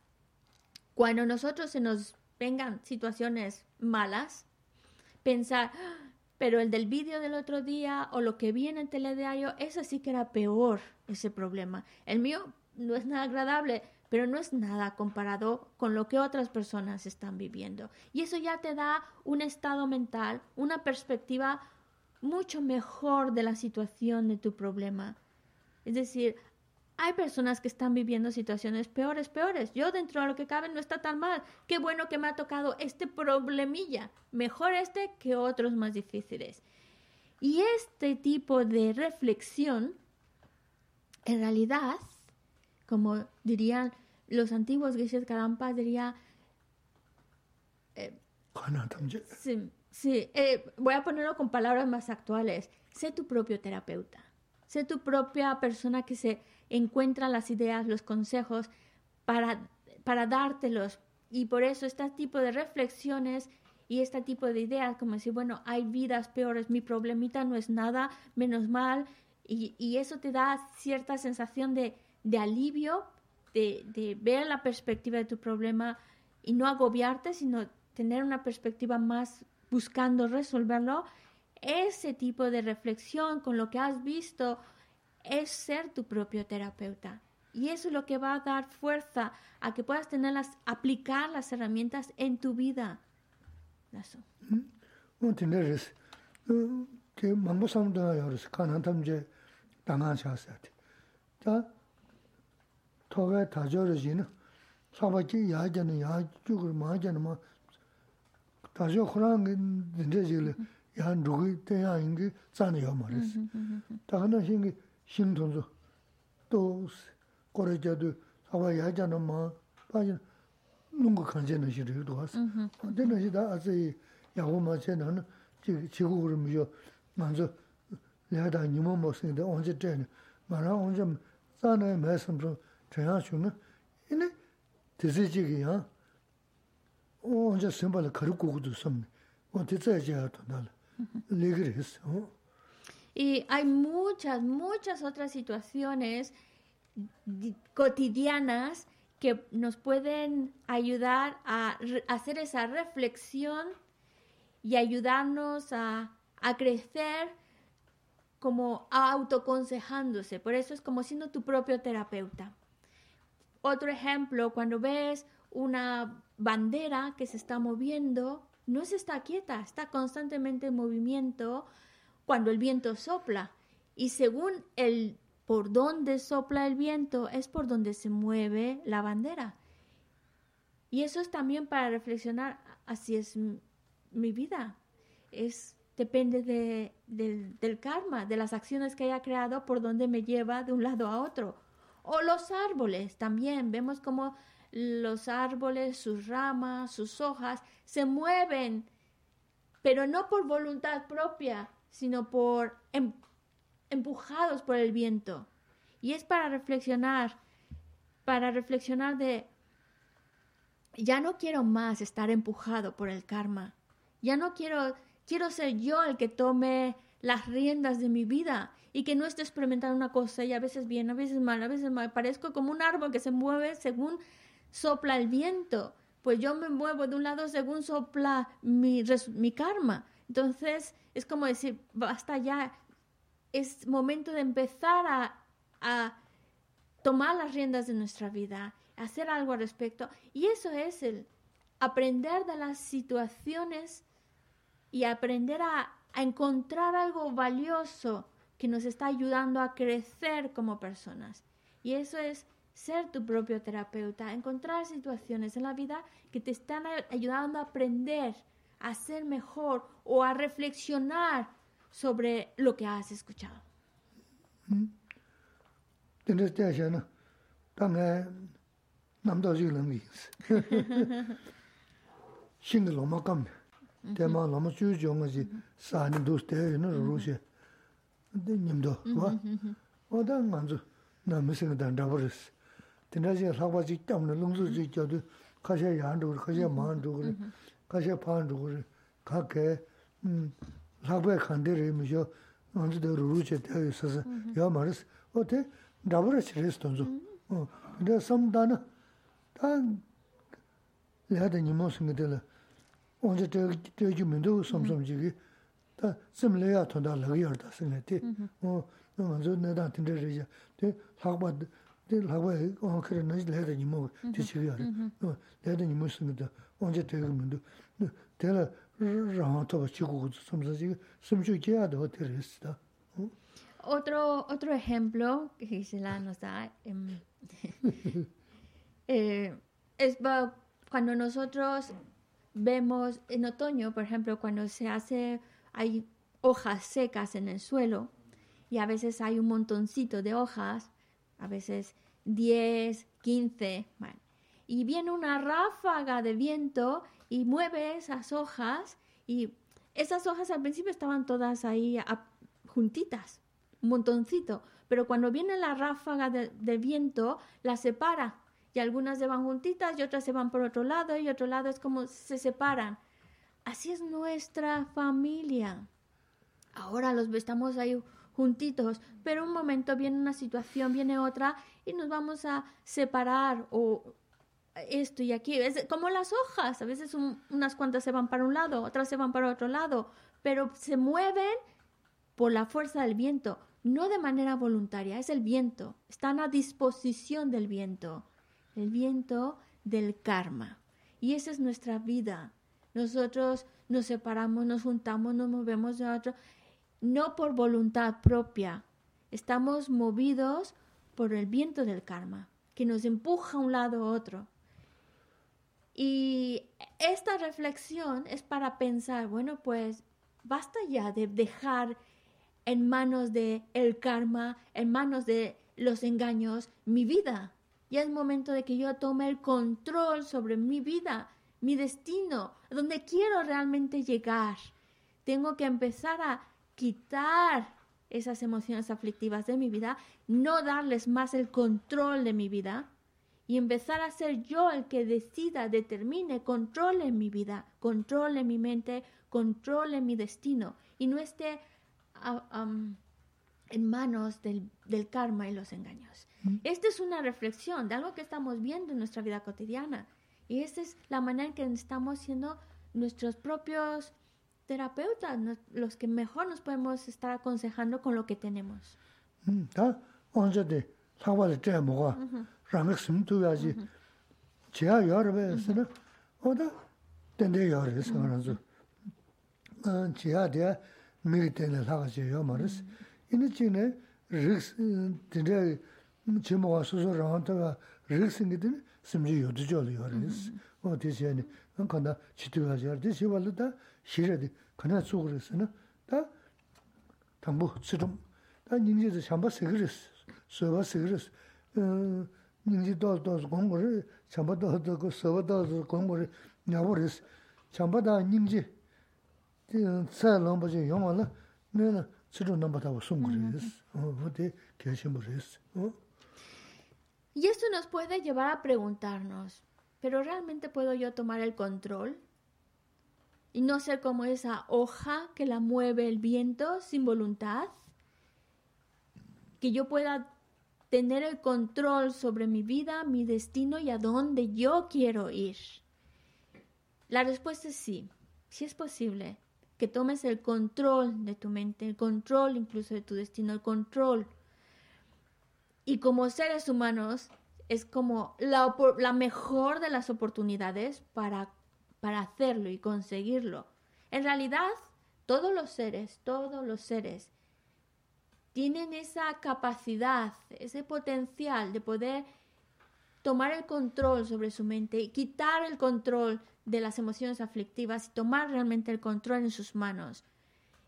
Cuando nosotros se nos vengan situaciones malas, pensar, ah, pero el del vídeo del otro día o lo que vi en el telediario, eso sí que era peor, ese problema. El mío no es nada agradable, pero no es nada comparado con lo que otras personas están viviendo. Y eso ya te da un estado mental, una perspectiva mucho mejor de la situación de tu problema. Es decir, hay personas que están viviendo situaciones peores, peores. Yo dentro de lo que cabe no está tan mal. Qué bueno que me ha tocado este problemilla. Mejor este que otros más difíciles. Y este tipo de reflexión, en realidad, como dirían los antiguos Geshe Kadampa, diría... Eh, sí, sí eh, voy a ponerlo con palabras más actuales. Sé tu propio terapeuta. Sé tu propia persona que se encuentra las ideas, los consejos para, para dártelos. Y por eso este tipo de reflexiones y este tipo de ideas, como decir, bueno, hay vidas peores, mi problemita no es nada, menos mal, y, y eso te da cierta sensación de, de alivio, de, de, ver la perspectiva de tu problema y no agobiarte, sino tener una perspectiva más buscando resolverlo, ese tipo de reflexión con lo que has visto es ser tu propio terapeuta. Y eso es lo que va a dar fuerza a que puedas tenerlas, aplicar las herramientas en tu vida. Eso. chōgāi tāchō rā shī na, sāpa chī yā chāna, yā chūgā mā chāna mā, tāchō khurāṅ gā dīndē shī lī, yā rūgī tē yā yīngi tsāni yā mā rā sī. Tā khā na shī ngi shīng tōng sō, tō kōrā chā tu, sāpa yā chāna mā, pā chāna, nūngu kāñchē na shī rī duwa sī. Tē na shī tā āsī yā gu mā chē na, chī gu gu rī mī yō, mā sō, lē tā nyūmā mō sī ngā tā, onchē tē na, mā rā ōng chē Y hay muchas, muchas otras situaciones cotidianas que nos pueden ayudar a hacer esa reflexión y ayudarnos a, a crecer como autoconsejándose. Por eso es como siendo tu propio terapeuta. Otro ejemplo, cuando ves una bandera que se está moviendo, no se está quieta, está constantemente en movimiento cuando el viento sopla. Y según el por dónde sopla el viento, es por donde se mueve la bandera. Y eso es también para reflexionar, así es mi vida. Es depende de, del karma, de las acciones que haya creado, por donde me lleva de un lado a otro. O los árboles también, vemos como los árboles, sus ramas, sus hojas, se mueven, pero no por voluntad propia, sino por em, empujados por el viento. Y es para reflexionar, para reflexionar de, ya no quiero más estar empujado por el karma, ya no quiero Quiero ser yo el que tome las riendas de mi vida y que no esté experimentando una cosa y a veces bien, a veces mal, a veces mal. Parezco como un árbol que se mueve según sopla el viento. Pues yo me muevo de un lado según sopla mi, mi karma. Entonces es como decir, basta ya, es momento de empezar a, a tomar las riendas de nuestra vida, hacer algo al respecto. Y eso es el aprender de las situaciones y aprender a, encontrar algo valioso que nos está ayudando a crecer como personas. Y eso es ser tu propio terapeuta, encontrar situaciones en la vida que te están ayudando a aprender, a ser mejor o a reflexionar sobre lo que has escuchado. tēmā 근데 님도 와 어다 만주 나 무슨 단다버스 된다지 사과지 때문에 농수지 저도 가셔 양도 가셔 만도 가셔 판도 가게 음 사과에 간데를 미셔 언제도 루루체 되어 있어서 야 말스 어.때? 다버스 레스톤조 어 근데 섬다나 단 야다 님모스 언제 되게 되게 민도 섬섬지기 som som ji gi ta sim le ya thonda la gi arda sin ne te o no ma zo ne da tin de re ja te lag ba de lag ba o kre ne le de ni mo ti chi ya no le de ni mo sin de onze te ju mendo te la ra to ba chi gu som sa ji sim ju ge ya de te re sta Otro, otro ejemplo que Gisela nos da eh, es cuando nosotros vemos en otoño, por ejemplo, cuando se hace, hay hojas secas en el suelo y a veces hay un montoncito de hojas, a veces 10, 15, y viene una ráfaga de viento y mueve esas hojas y esas hojas al principio estaban todas ahí juntitas, un montoncito, pero cuando viene la ráfaga de, de viento, las separa y algunas se van juntitas y otras se van por otro lado y otro lado es como se separan. Así es nuestra familia. Ahora los estamos ahí juntitos, pero un momento viene una situación, viene otra y nos vamos a separar o esto y aquí. Es como las hojas, a veces unas cuantas se van para un lado, otras se van para otro lado, pero se mueven por la fuerza del viento, no de manera voluntaria, es el viento, están a disposición del viento el viento del karma. Y esa es nuestra vida. Nosotros nos separamos, nos juntamos, nos movemos de otro, no por voluntad propia. Estamos movidos por el viento del karma, que nos empuja a un lado u otro. Y esta reflexión es para pensar, bueno, pues basta ya de dejar en manos de el karma, en manos de los engaños, mi vida. Ya es momento de que yo tome el control sobre mi vida, mi destino, donde quiero realmente llegar. Tengo que empezar a quitar esas emociones aflictivas de mi vida, no darles más el control de mi vida y empezar a ser yo el que decida, determine, controle mi vida, controle mi mente, controle mi destino y no esté en manos del, karma y los engaños. Mm. Esta es una reflexión de algo que estamos viendo en nuestra vida cotidiana y esta es la manera en que estamos siendo nuestros propios terapeutas, los que mejor nos podemos estar aconsejando con lo que tenemos. 심지 요드절 요리스. 뭐 대신에 안 간다 지도가 잘 되시 발다. 싫어디 간다 속으로서는 다 담보 지름. 다 닌지도 잠바 세그리스 서바 세그리스 어 닌지도 도 공부를 잠바도 도고 서바도 공부를 나버리스 잠바다 닌지 살롱버지 용어는 내가 지름 넘버다고 숨 그리스 어 어디 계신 버리스 어? Y esto nos puede llevar a preguntarnos, ¿pero realmente puedo yo tomar el control? y no ser como esa hoja que la mueve el viento sin voluntad, que yo pueda tener el control sobre mi vida, mi destino y a dónde yo quiero ir. La respuesta es sí, sí es posible que tomes el control de tu mente, el control incluso de tu destino, el control. Y como seres humanos es como la, mejor de las oportunidades para para hacerlo y conseguirlo. En realidad, todos los seres, todos los seres, tienen esa capacidad, ese potencial de poder tomar el control sobre su mente y quitar el control de las emociones aflictivas y tomar realmente el control en sus manos.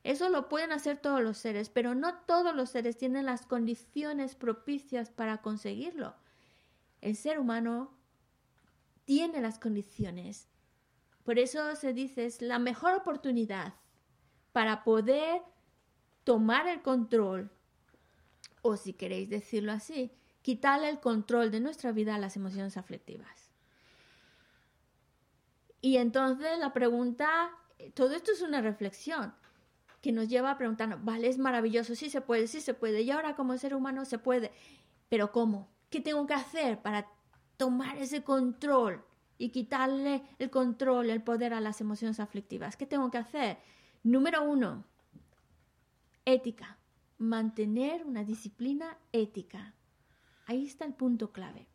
Eso lo pueden hacer todos los seres, pero no todos los seres tienen las condiciones propicias para conseguirlo. El ser humano tiene las condiciones por eso se dice, es la mejor oportunidad para poder tomar el control, o si queréis decirlo así, quitarle el control de nuestra vida a las emociones aflictivas. Y entonces la pregunta, todo esto es una reflexión que nos lleva a preguntarnos, vale, es maravilloso, sí se puede, sí se puede, y ahora como ser humano se puede, pero ¿cómo? ¿Qué tengo que hacer para tomar ese control y quitarle el control, el poder a las emociones aflictivas. ¿Qué tengo que hacer? Número uno, ética. Mantener una disciplina ética. Ahí está el punto clave.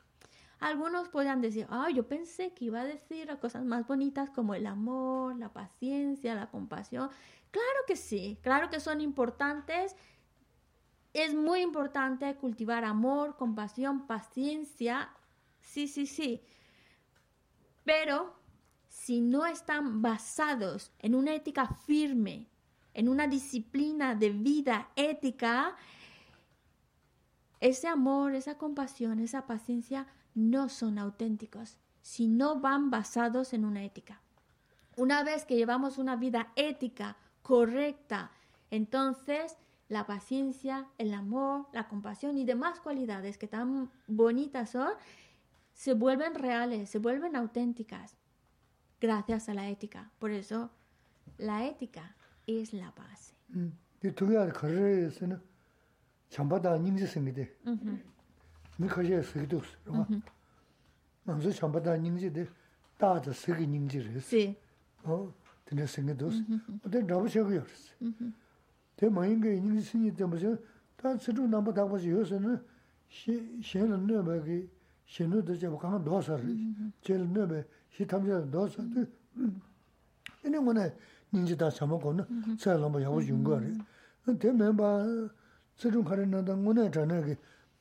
Algunos podrían decir, ah, yo pensé que iba a decir cosas más bonitas como el amor, la paciencia, la compasión. Claro que sí, claro que son importantes. Es muy importante cultivar amor, compasión, paciencia. Sí, sí, sí. Pero si no están basados en una ética firme, en una disciplina de vida ética, ese amor, esa compasión, esa paciencia no son auténticos si no van basados en una ética. Una vez que llevamos una vida ética correcta, entonces la paciencia, el amor, la compasión y demás cualidades que tan bonitas son, se vuelven reales, se vuelven auténticas gracias a la ética. Por eso la ética es la base. mi kaxia siki dosi, rwa. Nanzu chambada nyingzi de dada siki nyingzi resi. Tene siki dosi. Ote rabu chagu yorisi. Te mayinga nyingzi singi tenpasi, ta tsiru namba takpasi yosi na shenla nyoba ki shenu da chaba kanga dosa resi. Chela nyoba shi tamja dosa. Ene wana nyingzi da chama kona tsaya lamba yabu yunga resi. Te memba tsiru kari nanda ngone chanagi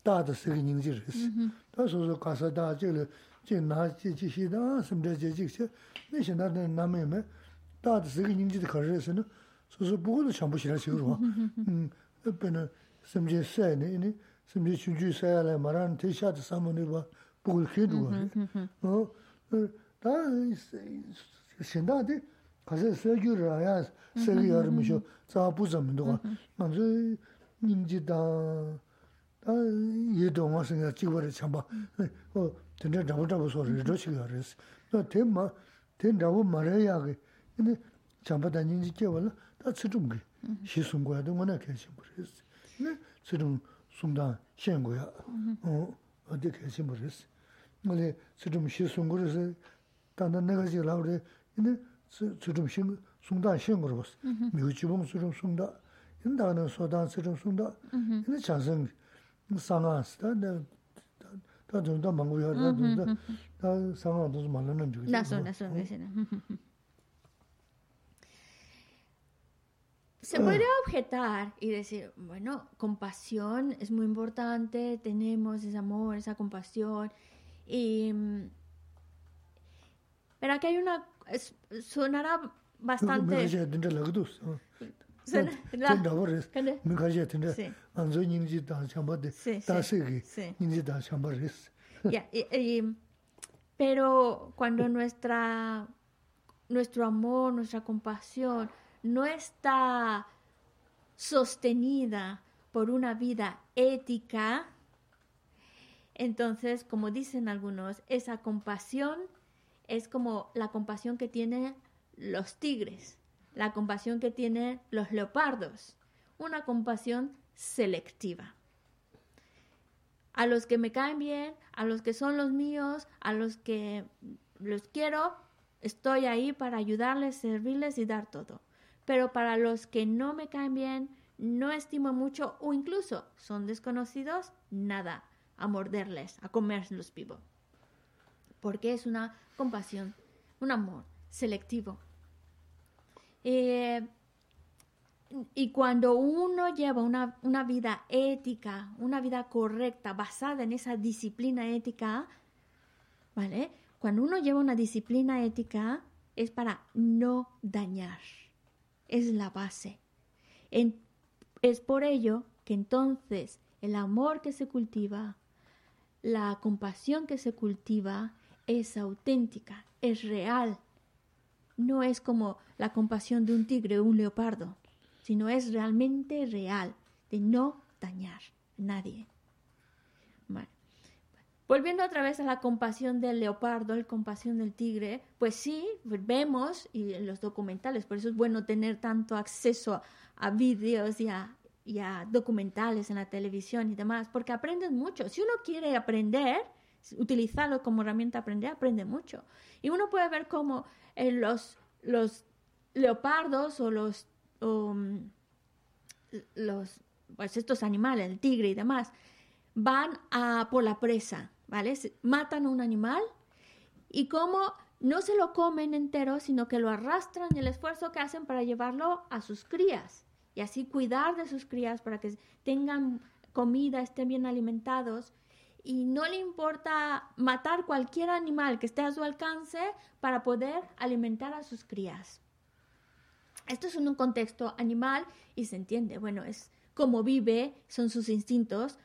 다도 쓰기 닝지르스 다소소 가사다 제르 제 나지 지시다 심데 제직세 내신다네 남에메 다도 쓰기 닝지도 거르스는 소소 보고도 전부 싫어서 음 옆에는 심제 세네. 이니 심제 주주 세야래 말한 티셔츠 사모니 봐. 보고 키도 어다 신다데 가서 세규라야 세기 여름이죠 자부점도 먼저 닝지다. kasi segyu raya, segyu yar misho, tsa buza mi nduwa. Nanzu nimji da da ye do ma sing ya chi wa re chamba o ten da da da so re ro chi ga re no te ma ten da wo ma re ya ge ne chamba da nimji ke wa da chi dung ge shi sung go ya do ma na ke chi bu re ne chi dung sung da xian go ya o o de ke chi bu re mo le chi dung shi sung go re se da na ne ga ji la re ne chi dung xin sung da xian go ro mi hu chi bong chi dung sung da 인다는 소단 쓰는 순다. 근데 자선 상아스 다 다도 망고야 다도 다 상아도 좀 만나는 중. 나서 나서 그러시네. Se podría objetar y decir, bueno, compasión es muy importante, tenemos ese amor, esa compasión, y... Pero aquí hay una... Es, sonará bastante... Pero cuando nuestra, nuestro amor, nuestra compasión no está sostenida por una vida ética, entonces, como dicen algunos, esa compasión es como la compasión que tienen los tigres la compasión que tienen los leopardos, una compasión selectiva. A los que me caen bien, a los que son los míos, a los que los quiero, estoy ahí para ayudarles, servirles y dar todo. Pero para los que no me caen bien, no estimo mucho o incluso son desconocidos, nada, a morderles, a comérselos vivo. Porque es una compasión, un amor selectivo. Eh, y cuando uno lleva una, una, vida ética, una vida correcta, basada en esa disciplina ética, ¿vale? Cuando uno lleva una disciplina ética es para no dañar. Es la base. es por ello que entonces el amor que se cultiva, la compasión que se cultiva, es auténtica, es real, no es como la compasión de un tigre o un leopardo, sino es realmente real, de no dañar a nadie. Volviendo otra vez a la compasión del leopardo, la compasión del tigre, pues sí, vemos y en los documentales, por eso es bueno tener tanto acceso a, vídeos y a, y a documentales en la televisión y demás, porque aprendes mucho. Si uno quiere aprender, utilizarlo como herramienta de aprender, aprende mucho. Y uno puede ver cómo los, los leopardos o los, mm, los pues estos animales, el tigre y demás, van a por la presa, ¿vale? Matan a un animal y como no se lo comen entero, sino que lo arrastran y el esfuerzo que hacen para llevarlo a sus crías y así cuidar de sus crías para que tengan comida, estén bien alimentados y no le importa matar cualquier animal que esté a su alcance para poder alimentar a sus crías. Esto es en un contexto animal y se entiende, bueno, es como vive, son sus instintos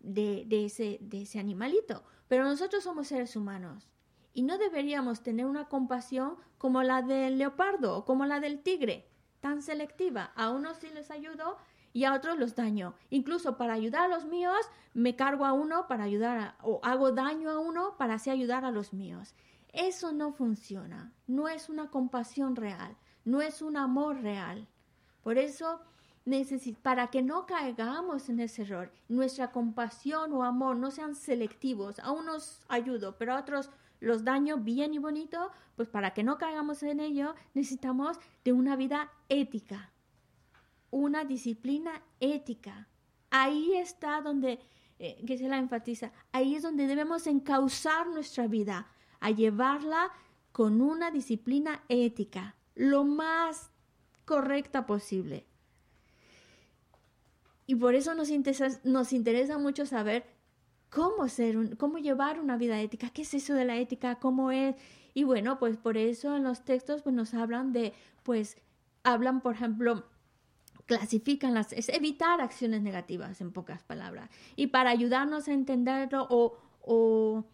de, ese, de ese animalito. Pero nosotros somos seres humanos y no deberíamos tener una compasión como la del leopardo o como la del tigre, tan selectiva. A unos sí les ayudo y a otros los daño. Incluso para ayudar a los míos, me cargo a uno para ayudar a, o hago daño a uno para así ayudar a los míos. Eso no funciona, no es una compasión real, no es un amor real. Por eso, para que no caigamos en ese error, nuestra compasión o amor no sean selectivos, a unos ayudo, pero a otros los daño bien y bonito, pues para que no caigamos en ello necesitamos de una vida ética, una disciplina ética. Ahí está donde, eh, que se la enfatiza, ahí es donde debemos encauzar nuestra vida, a llevarla con una disciplina ética, lo más correcta posible. Y por eso nos interesa, nos interesa mucho saber cómo ser, cómo llevar una vida ética, qué es eso de la ética, cómo es. Y bueno, pues por eso en los textos pues nos hablan de, pues hablan, por ejemplo, clasifican las, es evitar acciones negativas, en pocas palabras. Y para ayudarnos a entenderlo o,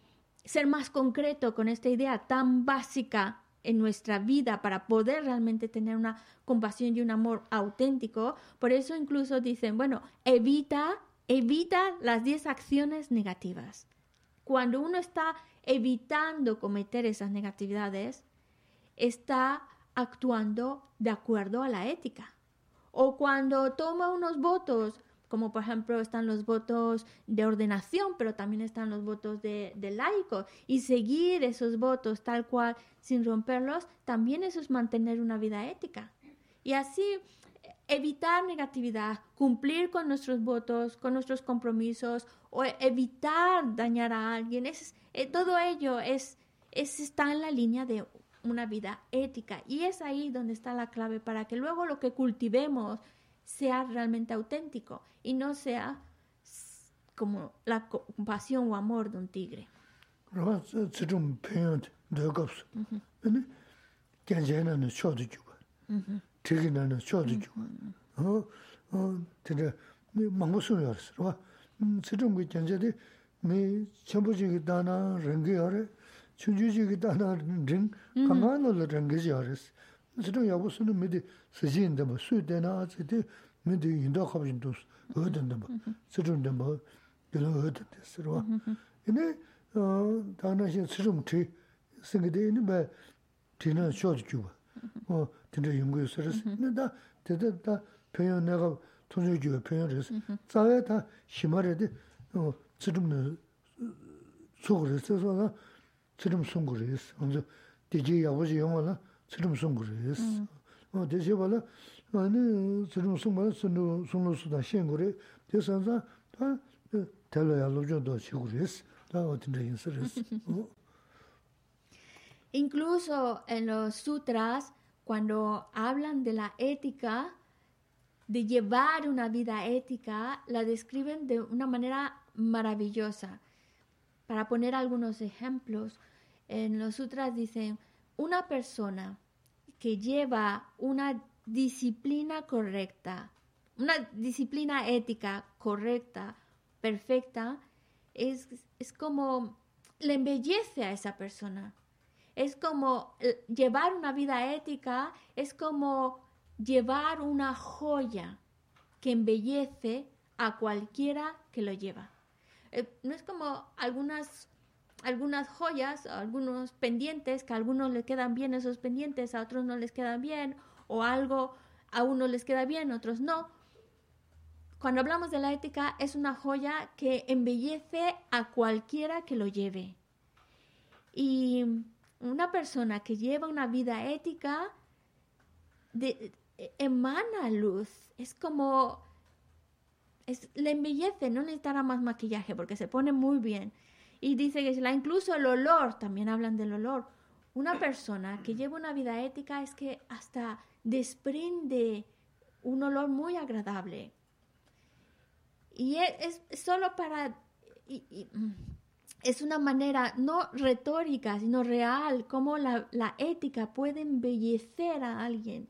ser más concreto con esta idea tan básica en nuestra vida para poder realmente tener una compasión y un amor auténtico. Por eso incluso dicen, bueno, evita, evita las 10 acciones negativas. Cuando uno está evitando cometer esas negatividades, está actuando de acuerdo a la ética. O cuando toma unos votos como por ejemplo están los votos de ordenación, pero también están los votos de, de laico, y seguir esos votos tal cual sin romperlos, también eso es mantener una vida ética. Y así evitar negatividad, cumplir con nuestros votos, con nuestros compromisos, o evitar dañar a alguien, es, eh, todo ello es, es, está en la línea de una vida ética. Y es ahí donde está la clave para que luego lo que cultivemos sea realmente auténtico y no sea como la compasión o amor de un tigre. mīndi yindā khabhīn tūs, ōdān dāmbā, sīchūm dāmbā, yilā ōdān dās, rwa. Yinā, tā nā xīn sīchūm tī, sīngi dī, yinā bā tī nā shōdi jūba, tīndā yungu yu sīrīs. Yinā dā, tī dā, dā, pēnyō nā kā tōngyō jūba pēnyō rīs. Tsāyā tā shīmā rī dī, sīchūm nā sūgu rīs, sīchūm sūngu rīs. Dī jī yāgu 아니 지금 숨을 숨을 숨을 수다 신고래 대선자 다 incluso en los sutras cuando hablan de la ética de llevar una vida ética la describen de una manera maravillosa para poner algunos ejemplos en los sutras dicen una persona que lleva una disciplina correcta, una disciplina ética correcta, perfecta, es, es como le embellece a esa persona. Es como eh, llevar una vida ética, es como llevar una joya que embellece a cualquiera que lo lleva. Eh, no es como algunas, algunas joyas, algunos pendientes, que a algunos les quedan bien esos pendientes, a otros no les quedan bien, o algo a unos les queda bien, a otros no. Cuando hablamos de la ética es una joya que embellece a cualquiera que lo lleve. Y una persona que lleva una vida ética de, emana luz. Es como... Es, le embellece, no necesitará más maquillaje porque se pone muy bien. Y dice que incluso el olor, también hablan del olor. Una persona que lleva una vida ética es que hasta desprende un olor muy agradable. Y e, es, solo para... Mm, es una manera no retórica, sino real, como la, la ética puede embellecer a alguien.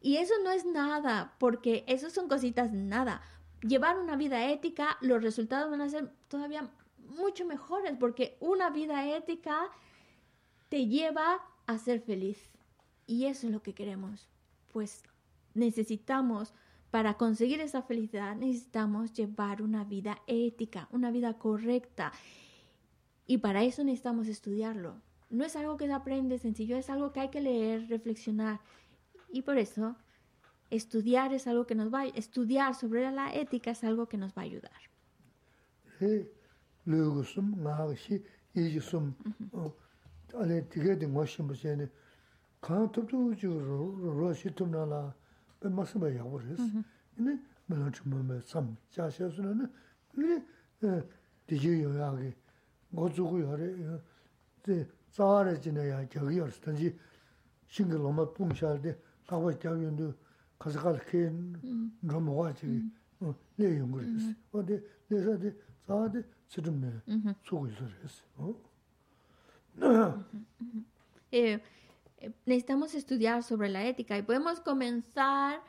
Y eso no es nada, porque eso son cositas nada. Llevar una vida ética, los resultados van a ser todavía mucho mejores, porque una vida ética te lleva a ser feliz. Y eso es lo que queremos. Pues necesitamos, para conseguir esa felicidad, necesitamos llevar una vida ética, una vida correcta. Y para eso necesitamos estudiarlo. No es algo que se aprende sencillo, es algo que hay que leer, reflexionar. Y por eso, estudiar es algo que nos va a estudiar sobre la ética es algo que nos va a ayudar. kāng tūp tū chū rō shī tūp nā lā bē mā sī bā yā wā rī sī. Nī mē lā chū mā mē sām chā shē sū nā nī dī jī yō yā kī ngō tsū gu yā rī dī tsā rī jī nā yā gyā gī yā rī sī. Tān jī shīng kī lō mā pūng shā rī dī lā wā gyā yō ndū kā sī kā rī kī rō lē yō ngū rī sī. Wā dī lē sā dī tsā dī sī tūm nā tsū gu yā rī sī. necesitamos estudiar sobre la ética y podemos comenzar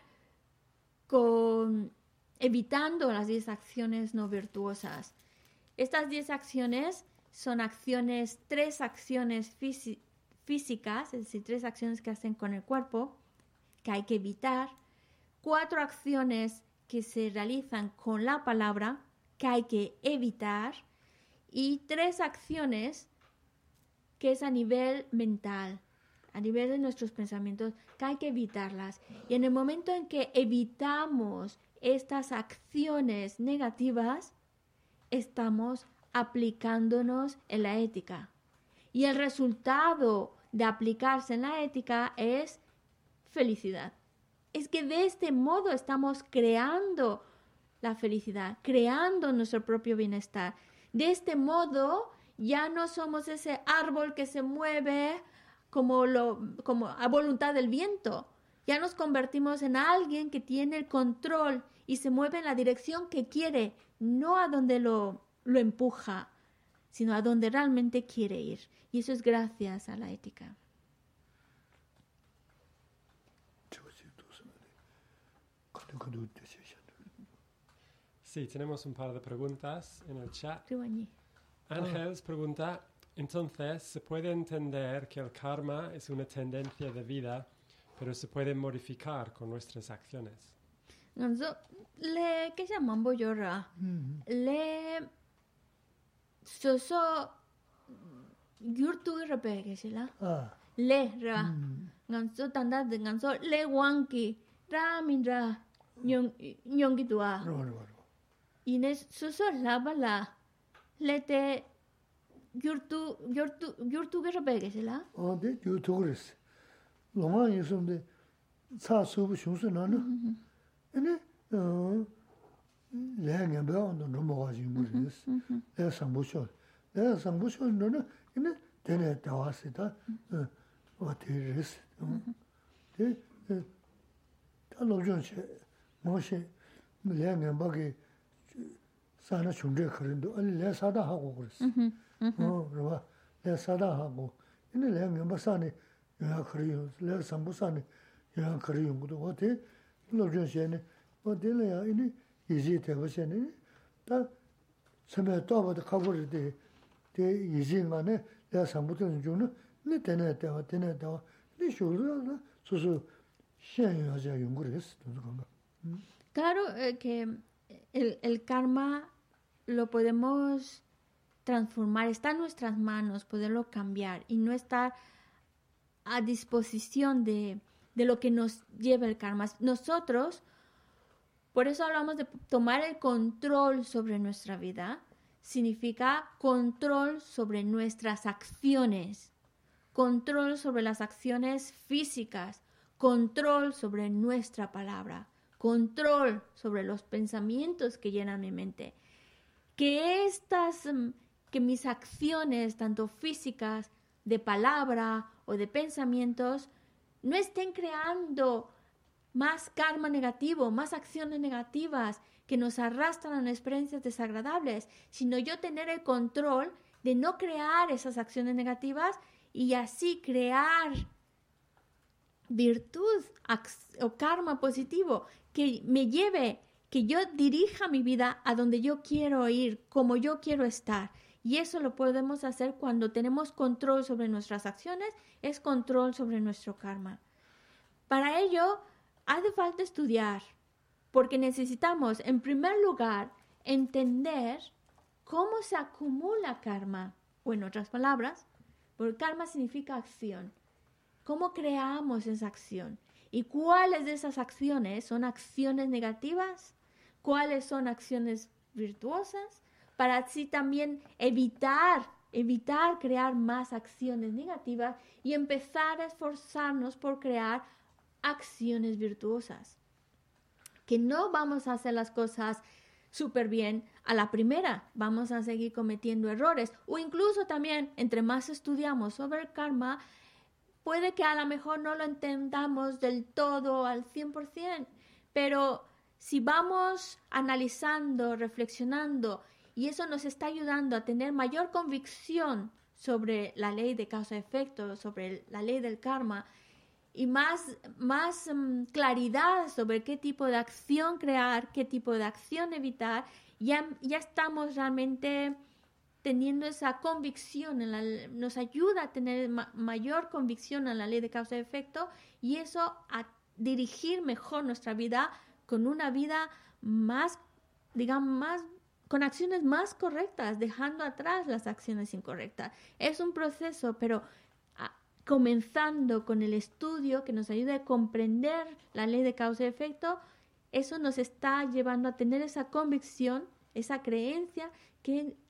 con evitando las 10 acciones no virtuosas. Estas 10 acciones son acciones, tres acciones físicas, es decir, tres acciones que hacen con el cuerpo, que hay que evitar, cuatro acciones que se realizan con la palabra, que hay que evitar, y tres acciones que es a nivel mental, a nivel de nuestros pensamientos, que hay que evitarlas. Y en el momento en que evitamos estas acciones negativas, estamos aplicándonos en la ética. Y el resultado de aplicarse en la ética es felicidad. Es que de este modo estamos creando la felicidad, creando nuestro propio bienestar. De este modo ya no somos ese árbol que se mueve como, lo, como a voluntad del viento. Ya nos convertimos en alguien que tiene el control y se mueve en la dirección que quiere, no a donde lo, lo empuja, sino a donde realmente quiere ir. Y eso es gracias a la ética. Sí, tenemos un par de preguntas en el chat. Ángeles pregunta, entonces, ¿se puede entender que el karma es una tendencia de vida, pero se puede modificar con nuestras acciones? le que llaman boyora le soso yurtu repe que se la le ra. Nganso tanda de nganso le wanki. Ra min ra nyongi duwa. Rwa, rwa, rwa. Ine suso laba la lete gyurtu, gyurtu, gyurtu gara baya la? O, de gyurtu garis. Loma yisum de tsa subu shungsu nana. Ine laya nyambaya onda rumba waji yungu mm-hmm. rinis. Mm-hmm. Laya sangbu shol. Laya sangbu shol nana ine tene dawa sita wate rinis. De, eh, ta lobzhon che ta wa te res de ta lo jong che mo she le ngen ba ge sa na chung de khrin do le sa da ha go res 어, 그러봐. 내 사다하고 이제 내가 면바산에 야 그래요. 내가 삼부산에 야 그래요. 그도 어디 로전시에네 어디래야 이니 이제 되버세네 다 처음에 또 봐도 가버릴 때 이제만에 내가 삼부던 중은 내 때내 때와 때내 때와 네 쇼르나 소소 시행하자 연구를 했어. 그런가. Claro eh, que el, el karma lo podemos transformar, está en nuestras manos poderlo cambiar y no estar a disposición de, de lo que nos lleva el karma. Nosotros, por eso hablamos de tomar el control sobre nuestra vida, significa control sobre nuestras acciones, control sobre las acciones físicas, control sobre nuestra palabra, control sobre los pensamientos que llenan mi mente. Que estas mm, que mis acciones, tanto físicas, de palabra o de pensamientos, no estén creando más karma negativo, más acciones negativas que nos arrastran a experiencias desagradables, sino yo tener el control de no crear esas acciones negativas y así crear virtud o karma positivo que me lleve, que yo dirija mi vida a donde yo quiero ir, como yo quiero estar. Y eso lo podemos hacer cuando tenemos control sobre nuestras acciones, es control sobre nuestro karma. Para ello, hace falta estudiar, porque necesitamos, en primer lugar, entender cómo se acumula karma, o en otras palabras, porque karma significa acción. ¿Cómo creamos esa acción? ¿Y cuáles de esas acciones son acciones negativas? ¿Cuáles son acciones virtuosas? para así también evitar, evitar crear más acciones negativas y empezar a esforzarnos por crear acciones virtuosas. Que no vamos a hacer las cosas súper bien a la primera, vamos a seguir cometiendo errores o incluso también entre más estudiamos sobre el karma, puede que a lo mejor no lo entendamos del todo al 100%, pero si vamos analizando, reflexionando y eso nos está ayudando a tener mayor convicción sobre la ley de causa-efecto, sobre la ley del karma y más, más mm, claridad sobre qué tipo de acción crear, qué tipo de acción evitar, ya, ya estamos realmente teniendo esa convicción, nos ayuda a tener mayor convicción en la ley de causa y efecto y eso a dirigir mejor nuestra vida con una vida más, digamos, más con acciones más correctas, dejando atrás las acciones incorrectas. Es un proceso, pero ah, comenzando con el estudio que nos ayude a comprender la ley de causa y efecto, eso nos está llevando a tener esa convicción, esa creencia que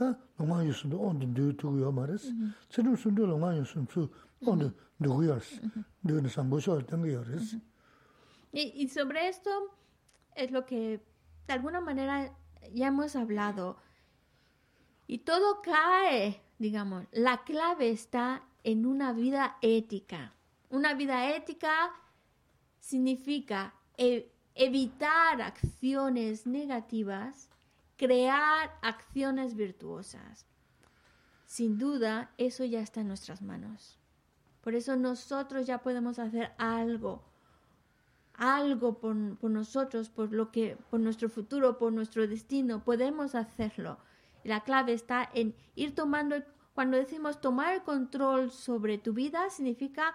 ti. Rangi lakwa maya sungu di, da longa yu sungu ondi ndu tugu yo ma res. Tsirum sungu longa yu sungu su ondi ndugu yo res. Ndu na sambo chawa dungi yo res. Y sobre esto es lo que de alguna manera ya hemos hablado. Y todo cae digamos, la clave está en una vida ética. Una vida ética significa e, evitar acciones negativas, crear acciones virtuosas. Sin duda, eso ya está en nuestras manos. Por eso nosotros ya podemos hacer algo, algo por, por nosotros, por lo que, por nuestro futuro, por nuestro destino. Podemos hacerlo la clave está en ir tomando, cuando decimos tomar el control sobre tu vida, significa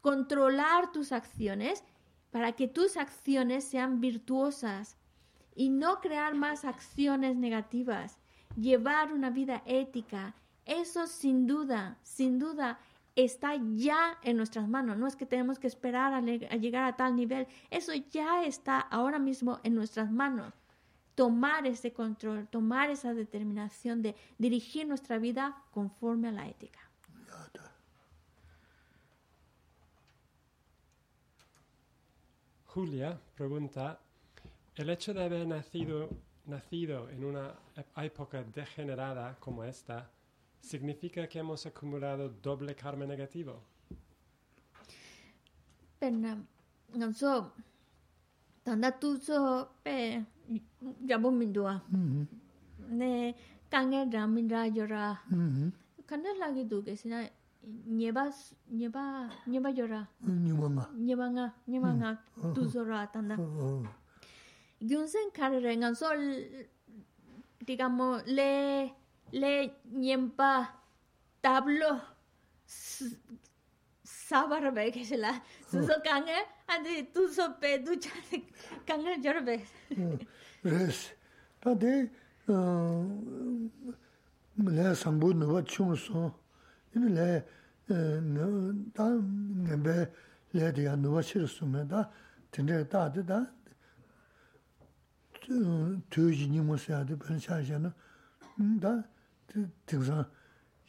controlar tus acciones para que tus acciones sean virtuosas y no crear más acciones negativas, llevar una vida ética. Eso sin duda, sin duda está ya en nuestras manos. No es que tenemos que esperar a, llegar a tal nivel. Eso ya está ahora mismo en nuestras manos tomar ese control, tomar esa determinación de dirigir nuestra vida conforme a la ética. Julia pregunta, ¿el hecho de haber nacido, nacido en una época degenerada como esta significa que hemos acumulado doble karma negativo? Pero, no, tanda yabu mindua. Ne kange dra mindra yora. Kanda lagi du ke sina nyeba nyeba nyeba yora. Nyeba nga. Nyeba nga nyeba nga tu zora tanda. gyunsen kar re ngan so digamos le le nyempa tablo sabar be que se la. Su so kange ande tu so pe du cha kange jor be. Es ta de uh, le sambu no va chung so. In le uh, ta ne be le de no va shir su me da tinde da de da tūyōji nīmo sāyādi pēn shāyā nā, dā tīksā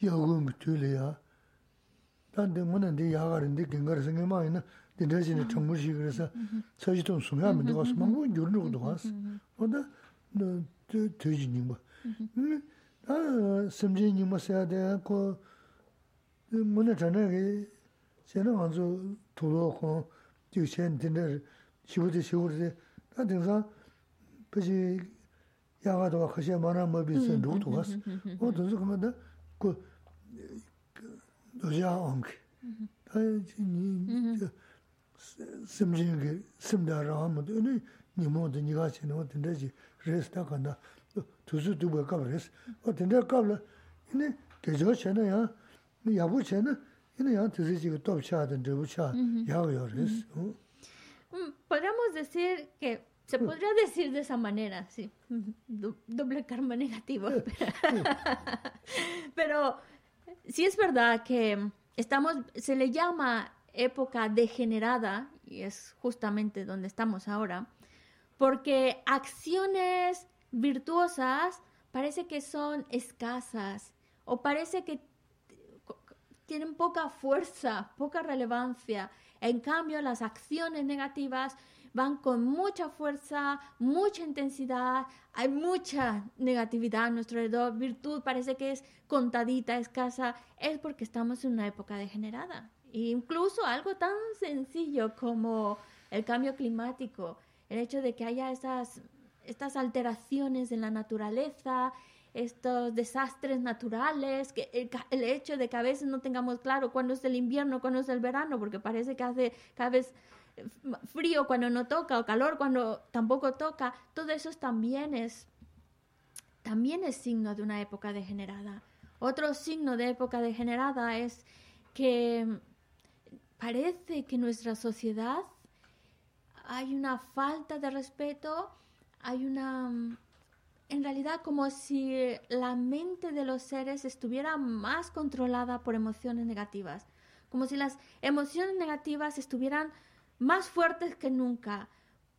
yāgū mī tūyōli yā, dā dī mūna dī yāgāri dī gīngāri sāngi māi nā, dī dāji nī chāngbū shī gārī sā, sāyī tōng sūmyā mī dhukās, māngbū gyūr nī gu dhukās, wā dā tūyōji nīmo. Dā sīmjī nīmo sāyādi kō mūna chānā gī, sēnā ngā dzū tūlō kō, dī shēn dī nā, shīwū dī shīwū dī, dā tīksā 그지 야가도 그시 많아 뭐 비서 누구도 갔어 어 도서 그만다 그 도자 엉키 아니 심진게 심다라 아무도 아니 니모도 니가 치는 거 된다지 레스다 간다 도서 두고 가 레스 어 된다 가라 이네 계절 전에야 니 야부 전에 이네 야 도서 지고 또 차든 저부 차 야요 레스 음 podemos decir que se podría decir de esa manera sí doble karma negativo pero sí es verdad que estamos se le llama época degenerada y es justamente donde estamos ahora porque acciones virtuosas parece que son escasas o parece que tienen poca fuerza, poca relevancia. En cambio, las acciones negativas van con mucha fuerza, mucha intensidad, hay mucha negatividad a nuestro alrededor, virtud parece que es contadita, escasa, es porque estamos en una época degenerada. E incluso algo tan sencillo como el cambio climático, el hecho de que haya esas, estas alteraciones en la naturaleza, estos desastres naturales, que el, hecho de que a veces no tengamos claro cuándo es el invierno, cuándo es el verano, porque parece que hace cada vez frío cuando no toca o calor cuando tampoco toca, todo eso también es también es signo de una época degenerada. Otro signo de época degenerada es que parece que nuestra sociedad hay una falta de respeto, hay una en realidad como si la mente de los seres estuviera más controlada por emociones negativas, como si las emociones negativas estuvieran más fuertes que nunca,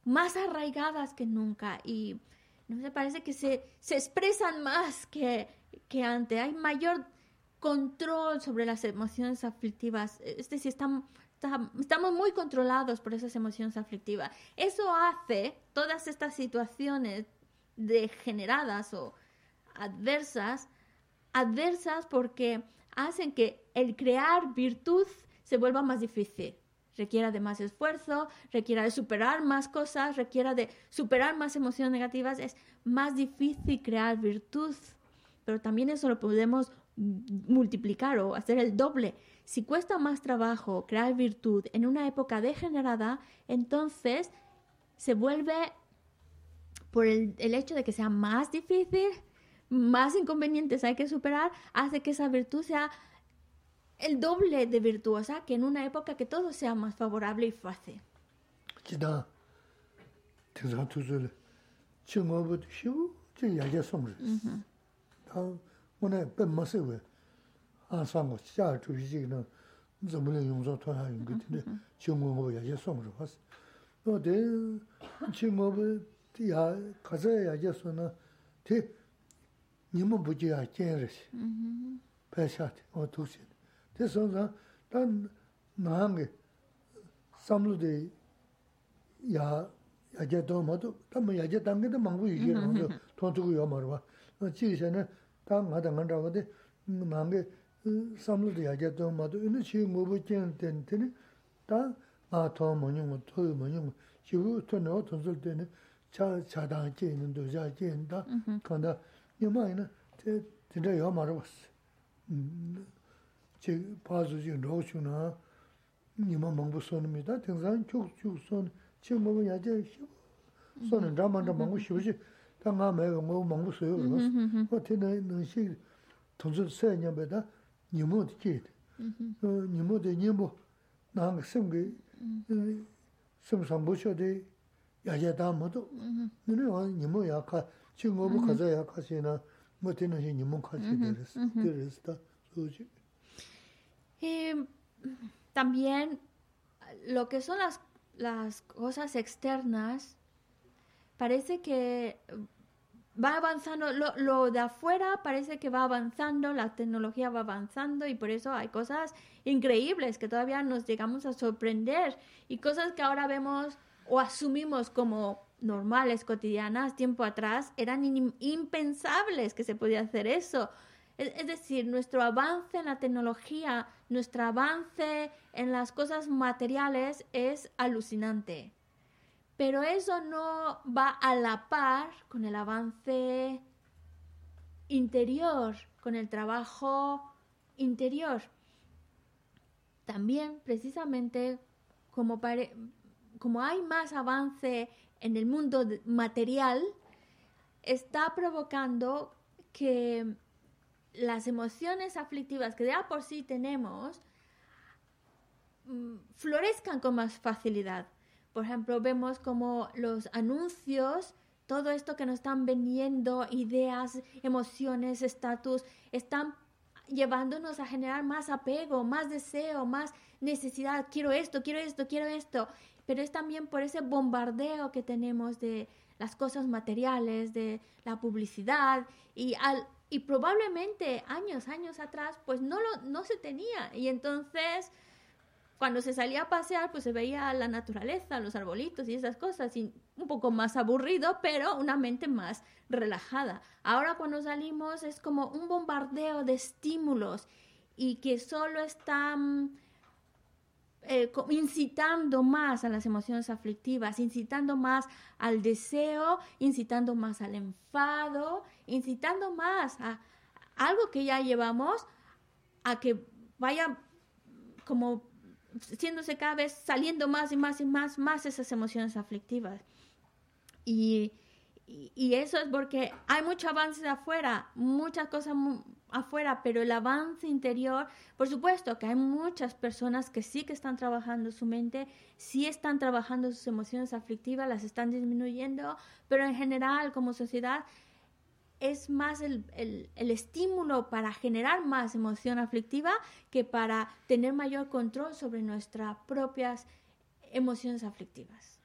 más arraigadas que nunca y no me parece que se, se expresan más que, que antes, hay mayor control sobre las emociones aflictivas, es decir, estamos, estamos muy controlados por esas emociones aflictivas. Eso hace todas estas situaciones degeneradas o adversas, adversas porque hacen que el crear virtud se vuelva más difícil. Requiera de más esfuerzo, requiera de superar más cosas, requiera de superar más emociones negativas. Es más difícil crear virtud, pero también eso lo podemos multiplicar o hacer el doble. Si cuesta más trabajo crear virtud en una época degenerada, entonces se vuelve por el, hecho de que sea más difícil, más inconvenientes hay que superar, hace que esa virtud sea el doble de virtuosa que en una época que todo sea más favorable y fácil. Chida, tizga tuzul, chingo bu shiu, chin yaje somri. Ta, muna ben masi we, an sango, chaa tuzi chigi na, zambule yungzo toya yungi tine, chingo bu yaje somri wasi. No, de, chingo bu, ya, kaza yaje sona, te, nima buji ya jenrisi, peshaati, o tuzi. Tē sōng sāng, tā nāngi samlu dē yā, yājā tō mā tō, tā mā yājā tāngi tā māngbū yī kī rā mā tō, tō tū gu yō mā rā wā. Chī kī sā nā, tā ngā tā ngā rā wā dē, nāngi samlu dē yājā tō mā tō, inā chī ngū bū kēng tēn tēni, tā ngā tō mā nyōng, tō mā nyōng, chī gu tō nō tō sō tēni, chā chā tā kēng, dō chā kēng, tā kāndā, yō mā yī nā, tē, tē rā yō mā rā wā sī. 제 바주지 로슈나 니마 먹고 손입니다 등산 쭉쭉 손 지금 먹으면 야제 손은 라만도 먹고 싶으시 당가 매고 뭐 먹고 써요 그러면서 어떻게 너시 돈을 써야 냐보다 니모도 게 어, 니모도 니모 나랑 생게 섬상 보셔도 야제다 모두 너네 와 니모 야카 친구부 가자 야카시나 뭐 되는 시 니모 카시 되res 되res다 소지 y también lo que son las las cosas externas parece que va avanzando, lo, lo, de afuera parece que va avanzando, la tecnología va avanzando y por eso hay cosas increíbles que todavía nos llegamos a sorprender y cosas que ahora vemos o asumimos como normales, cotidianas, tiempo atrás, eran impensables que se podía hacer eso. Es, decir, nuestro avance en la tecnología, nuestro avance en las cosas materiales es alucinante. Pero eso no va a la par con el avance interior, con el trabajo interior. También, precisamente, como como hay más avance en el mundo material, está provocando que las emociones aflictivas que ya por sí tenemos mm, florezcan con más facilidad. Por ejemplo, vemos como los anuncios, todo esto que nos están vendiendo, ideas, emociones, estatus, están llevándonos a generar más apego, más deseo, más necesidad. Quiero esto, quiero esto, quiero esto pero es también por ese bombardeo que tenemos de las cosas materiales, de la publicidad y al y probablemente años, años atrás, pues no lo no se tenía y entonces cuando se salía a pasear, pues se veía la naturaleza, los arbolitos y esas cosas, y un poco más aburrido, pero una mente más relajada. Ahora cuando salimos es como un bombardeo de estímulos y que solo están eh, incitando más a las emociones aflictivas, incitando más al deseo, incitando más al enfado, incitando más a algo que ya llevamos a que vaya como siéndose cada vez saliendo más y más y más, más esas emociones aflictivas. Y, y, eso es porque hay mucho avance de afuera, muchas cosas afuera, pero el avance interior, por supuesto que hay muchas personas que sí que están trabajando su mente, sí están trabajando sus emociones aflictivas, las están disminuyendo, pero en general como sociedad es más el, el, estímulo para generar más emoción aflictiva que para tener mayor control sobre nuestras propias emociones aflictivas.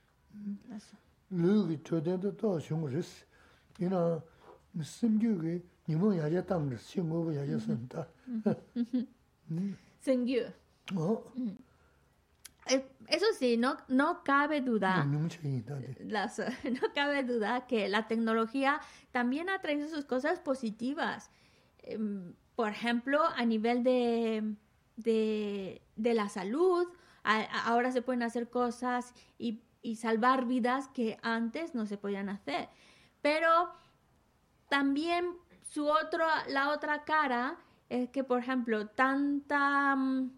Eso sí, no, no cabe duda. no cabe duda que la tecnología también ha traído sus cosas positivas. Em, por ejemplo, a nivel de, de, la salud, ahora se pueden hacer cosas y, y salvar vidas que antes no se podían hacer. Pero también su otro, la otra cara es que, por ejemplo, tanta, mm,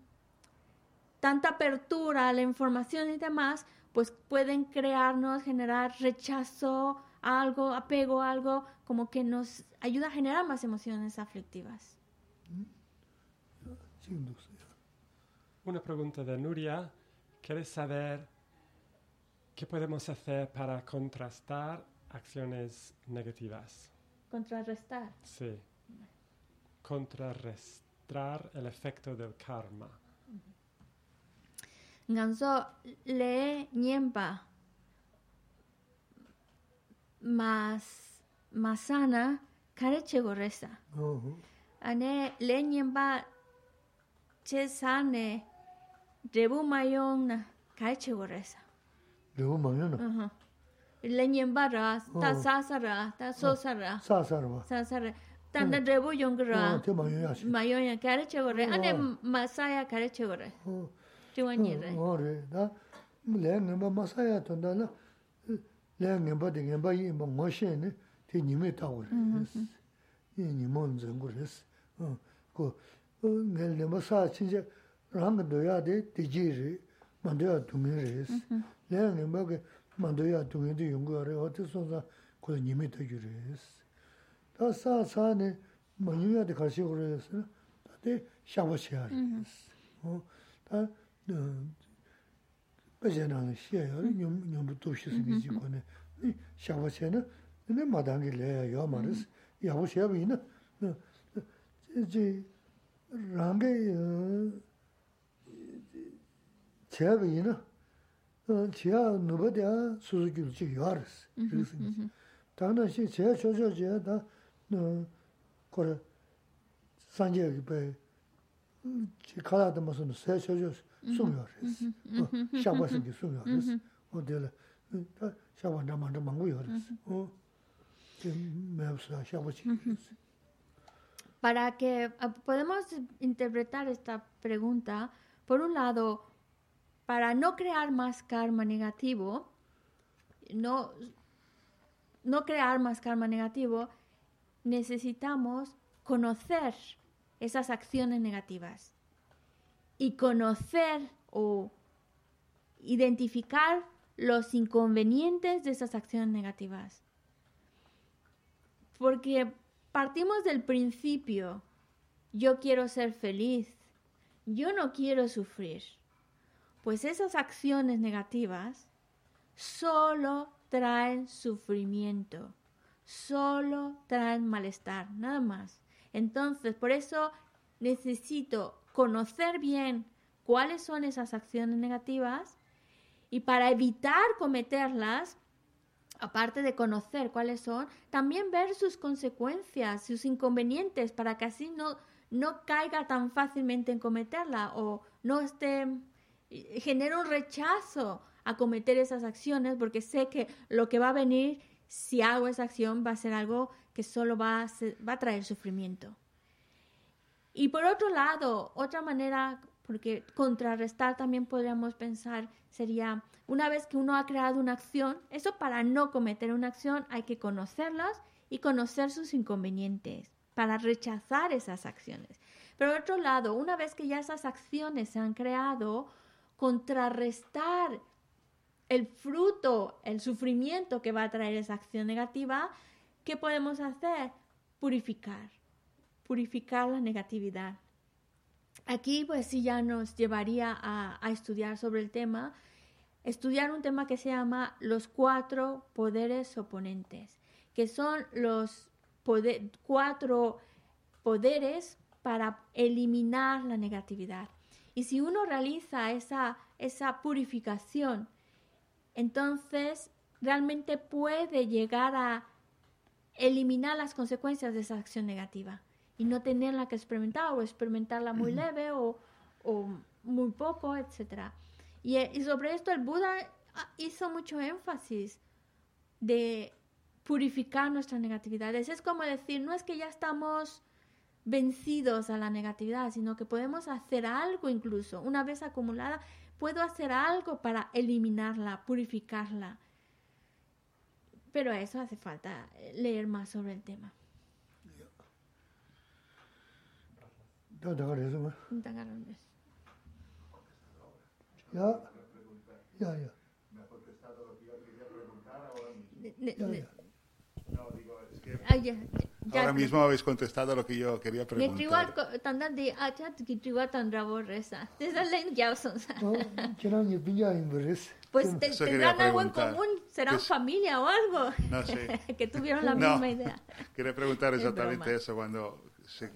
tanta apertura a la información y demás, pues pueden crearnos, generar rechazo a algo, apego a algo, como que nos ayuda a generar más emociones aflictivas. Una pregunta de Nuria. ¿Quieres saber qué podemos hacer para contrastar acciones negativas? Contrarrestar. Sí. Contrarrestar el efecto del karma. Ganso le niempa más masana careche goresa. Ane le niempa che sane rebu mayon careche goresa. Rebu mayon. lenyemba ra, ta sasa ra, ta sosa ra. Sasa ra. Sasa ra. Tanda drebu yung ra. Te mayo ya shi. Mayo ya kare chewa re. Ane masaya kare chewa re. Tiwa nyi re. O re. Da, le ngenpa masaya tanda na, le ngenpa de ngenpa yi ma ngo she ne, te nyime tawo re. Yi nyimo nzangu re. Ko, ngel ngenpa saa chinche, ranga doya de, te ji re, mandoya dumi re. Le ngenpa ke, 만도야 동해도 연구하래. 어떻게 손사 그 님이 되기래스 다 사사네. 뭐냐데 같이 그래서 다데 샤워셔야 어.다 배제나는 시에요. 뇽뇽도 도시스 비지 거네 이 샤워셔는 근데 마당길래 요 말스 야보셔야 비나? 이제 랑게 제가 이나? 제가 누버대야 수수기를 지 요하르스. 그래서 당나시 제 조조제 다 그래 산제기 배 지카라도 무슨 새 조조 숨요르스. 샤바스기 숨요르스. 어들 샤바 남한테 망고 요르스. 어 매우스다 샤바시 Para que ah, podemos interpretar esta pregunta, por un lado, para no crear más karma negativo, no, no crear más karma negativo, necesitamos conocer esas acciones negativas y conocer o identificar los inconvenientes de esas acciones negativas. Porque partimos del principio, yo quiero ser feliz, yo no quiero sufrir. Pues esas acciones negativas solo traen sufrimiento, solo traen malestar, nada más. Entonces, por eso necesito conocer bien cuáles son esas acciones negativas y para evitar cometerlas, aparte de conocer cuáles son, también ver sus consecuencias, sus inconvenientes, para que así no, no caiga tan fácilmente en cometerla o no esté genero un rechazo a cometer esas acciones porque sé que lo que va a venir si hago esa acción va a ser algo que solo va a, va a traer sufrimiento. Y por otro lado, otra manera, porque contrarrestar también podríamos pensar, sería una vez que uno ha creado una acción, eso para no cometer una acción hay que conocerlas y conocer sus inconvenientes para rechazar esas acciones. Pero por otro lado, una vez que ya esas acciones se han creado, contrarrestar el fruto, el sufrimiento que va a traer esa acción negativa, ¿qué podemos hacer? Purificar, purificar la negatividad. Aquí pues sí ya nos llevaría a, estudiar sobre el tema, estudiar un tema que se llama los cuatro poderes oponentes, que son los cuatro poderes para eliminar la negatividad. Y si uno realiza esa, esa purificación, entonces realmente puede llegar a eliminar las consecuencias de esa acción negativa y no tenerla que experimentar o experimentarla muy leve o, muy poco, etc. Y, y, sobre esto el Buda hizo mucho énfasis de purificar nuestras negatividades. Es como decir, no es que ya estamos vencidos a la negatividad, sino que podemos hacer algo incluso, una vez acumulada, puedo hacer algo para eliminarla, purificarla. Pero eso hace falta leer más sobre el tema. Ya, ya, ya. Ah, ya, ya, ahora mismo habéis contestado lo que yo quería preguntar. Pues te- tendrán algo en común, serán Pues- familia o algo. No sé. que tuvieron la No. misma idea. Quería preguntar Es exactamente broma. eso, cuando se-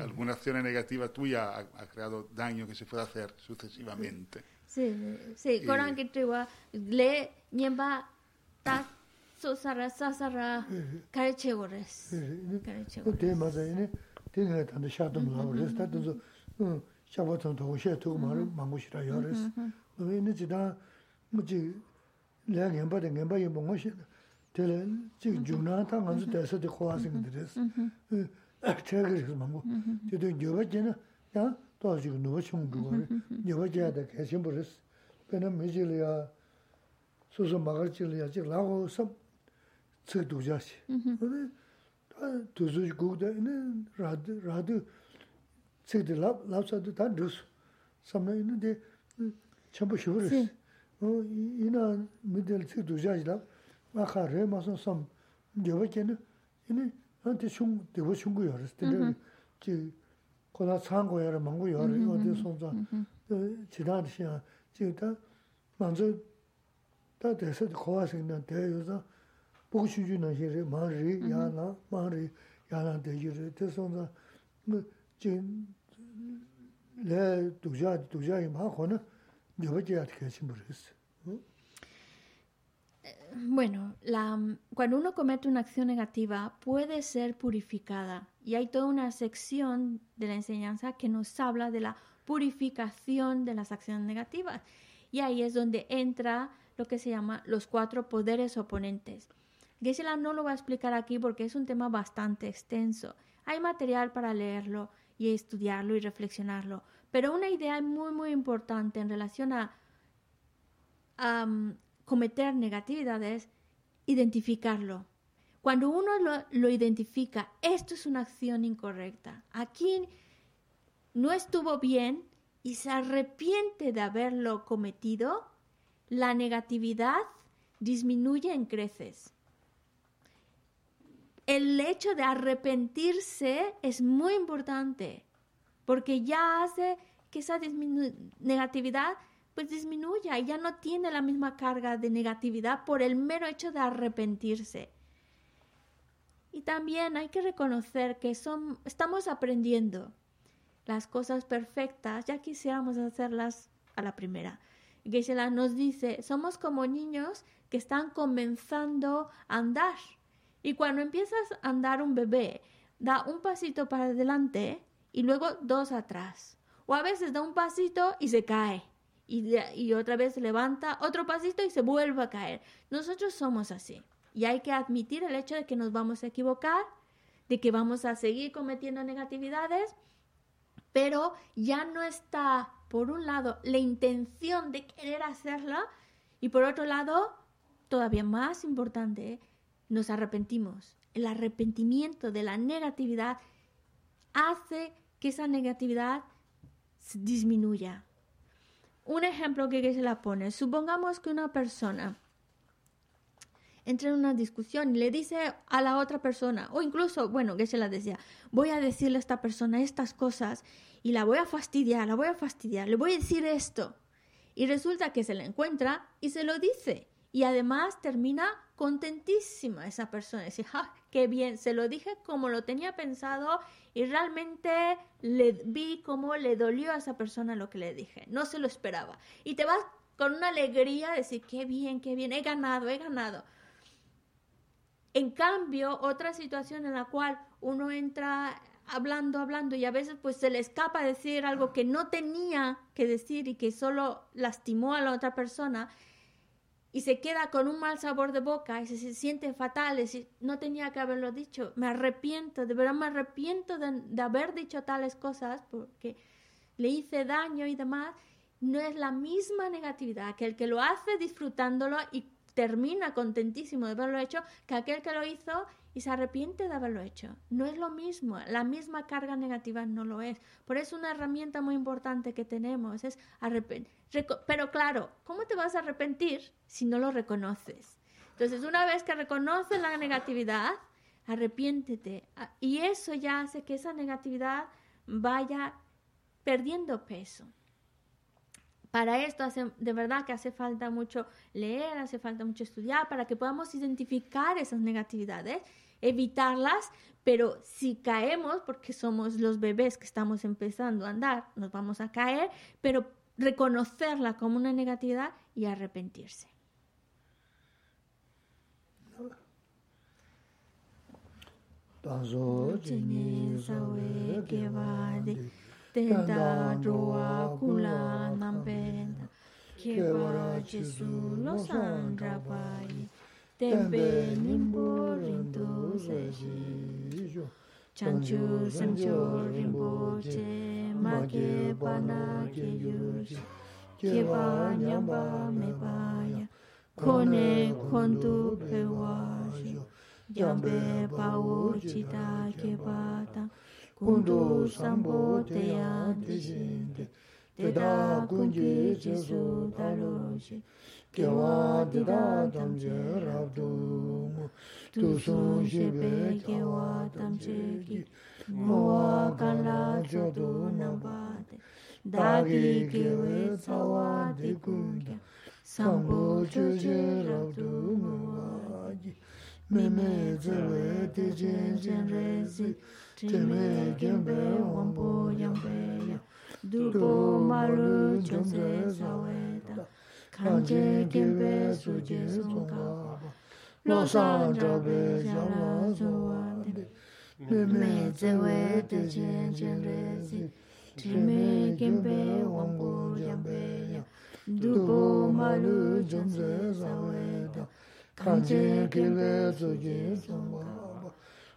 alguna acción negativa tuya ha, ha creado daño que se puede hacer sucesivamente. Sí, sí, Y- 소사라 사사라 가르쳐 오레스 가르쳐 오레스 그때 맞아요 되게 단도 샤도 나오레스 다도 음 샤바톤 도시에 두고 말을 망고시라 요레스 왜는 지다 뭐지 내가 엠바데 엠바에 뭔가시 될 지금 중나타 간주 대서 되 고아생들레스 체크를 망고 되도 요바제나 야 도시 누가 총 그거 요바제다 계신 버스 배는 미질이야 소소 막을 질이야 지 라고 섭 tsik dujashi. Mm-hmm. Ane duzuji gugda, ane radu, radu tsikdi lapsadu tan dusu. Samna ina de chambu shivuris. Ina midel tsik dujaji lap, aka re maso sam gyoba kene, ina ante shung, dewa shungu yoris. Tene ki mm-hmm. kola tsango yara mangu yori, ode mm-hmm. sonza, chidani shiya, jiga ta manzo, ta desa kowa sikna, deyo yoza, tē yō zā, 보고 싶지는 here 마리 야나 마리 야나 되지를 대선자 뭐진내 두자 두자이 마고는 여버지야 계신 모르겠어. Bueno, la, cuando uno comete una acción negativa puede ser purificada y hay toda una sección de la enseñanza que nos habla de la purificación de las acciones negativas y ahí es donde entra lo que se llama los cuatro poderes oponentes. Geshe-la no lo va a explicar aquí porque es un tema bastante extenso. Hay material para leerlo y estudiarlo y reflexionarlo, pero una idea muy muy importante en relación a am, cometer negatividades, identificarlo. Cuando uno lo, lo identifica, esto es una acción incorrecta. Aquí no estuvo bien y se arrepiente de haberlo cometido, la negatividad disminuye en creces. El hecho de arrepentirse es muy importante porque ya hace que esa negatividad pues disminuya y ya no tiene la misma carga de negatividad por el mero hecho de arrepentirse. Y también hay que reconocer que son, estamos aprendiendo las cosas perfectas, ya quisiéramos hacerlas a la primera. Geshe-la nos dice, somos como niños que están comenzando a andar. Y cuando empiezas a andar un bebé, da un pasito para adelante y luego dos atrás. O a veces da un pasito y se cae. y, y otra vez levanta otro pasito y se vuelve a caer. Nosotros somos así y hay que admitir el hecho de que nos vamos a equivocar, de que vamos a seguir cometiendo negatividades, pero ya no está, por un lado, la intención de querer hacerla y por otro lado, todavía más importante, nos arrepentimos. El arrepentimiento de la negatividad hace que esa negatividad disminuya. Un ejemplo que se la pone, supongamos que una persona entra en una discusión y le dice a la otra persona, o incluso, bueno, que se la decía, voy a decirle a esta persona estas cosas y la voy a fastidiar, la voy a fastidiar, le voy a decir esto. Y resulta que se la encuentra y se lo dice. Y además termina contentísima esa persona. Dice, ¡ah, qué bien! Se lo dije como lo tenía pensado y realmente le vi cómo le dolió a esa persona lo que le dije. No se lo esperaba. Y te vas con una alegría a decir, qué bien, qué bien, he ganado, he ganado. En cambio, otra situación en la cual uno entra hablando, hablando y a veces pues se le escapa decir algo que no tenía que decir y que solo lastimó a la otra persona y se queda con un mal sabor de boca y se, siente fatal, decir, no tenía que haberlo dicho, me arrepiento, de verdad me arrepiento de, de haber dicho tales cosas porque le hice daño y demás, no es la misma negatividad que el que lo hace disfrutándolo y termina contentísimo de haberlo hecho que aquel que lo hizo y se arrepiente de haberlo hecho. No es lo mismo, la misma carga negativa no lo es. Por eso una herramienta muy importante que tenemos es arrepentir. Pero claro, ¿cómo te vas a arrepentir si no lo reconoces? Entonces, una vez que reconoces la negatividad, arrepiéntete. Ah, y eso ya hace que esa negatividad vaya perdiendo peso para esto hace, de verdad que hace falta mucho leer, hace falta mucho estudiar para que podamos identificar esas negatividades, evitarlas, pero si caemos, porque somos los bebés que estamos empezando a andar, nos vamos a caer, pero reconocerla como una negatividad y arrepentirse. tenda roa kula nampenda kebara jesu lo sandra pai tembe nimbo rindu seji chanchu semcho rimbo che ma ke pana ke yush keba nyamba me paya kone kondu pewa yambe pao chita keba tang kundu sambo teya dishinde, deda kungi jesu taloshi, kewa deda tamche rabdumu, tusun shibe kewa tamche ki, mowa kanla jodu nambate, dagi kewe tsawa de kungya, sambo chuje rabdumu wagi, meme zewe dejen jen rezi, Chime genbe wambu yangbe ya. Dubo maru chonse sawe da. Kanje genbe suje sunga Losan jabe zhama zuwa de. Mime zewe de jen jen re zi. Chime genbe wambu yangbe ya. Dubo maru chonse sawe da. Kanje genbe suje sunga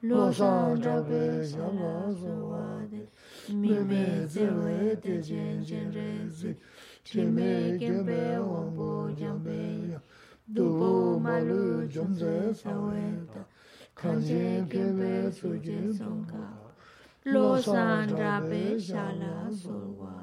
路上找个小老鼠玩的，妹妹在外头捡捡日子，姐妹跟白王婆讲白呀，独步马路中在撒味道，看见跟白出去送卡，路上找个小老鼠玩。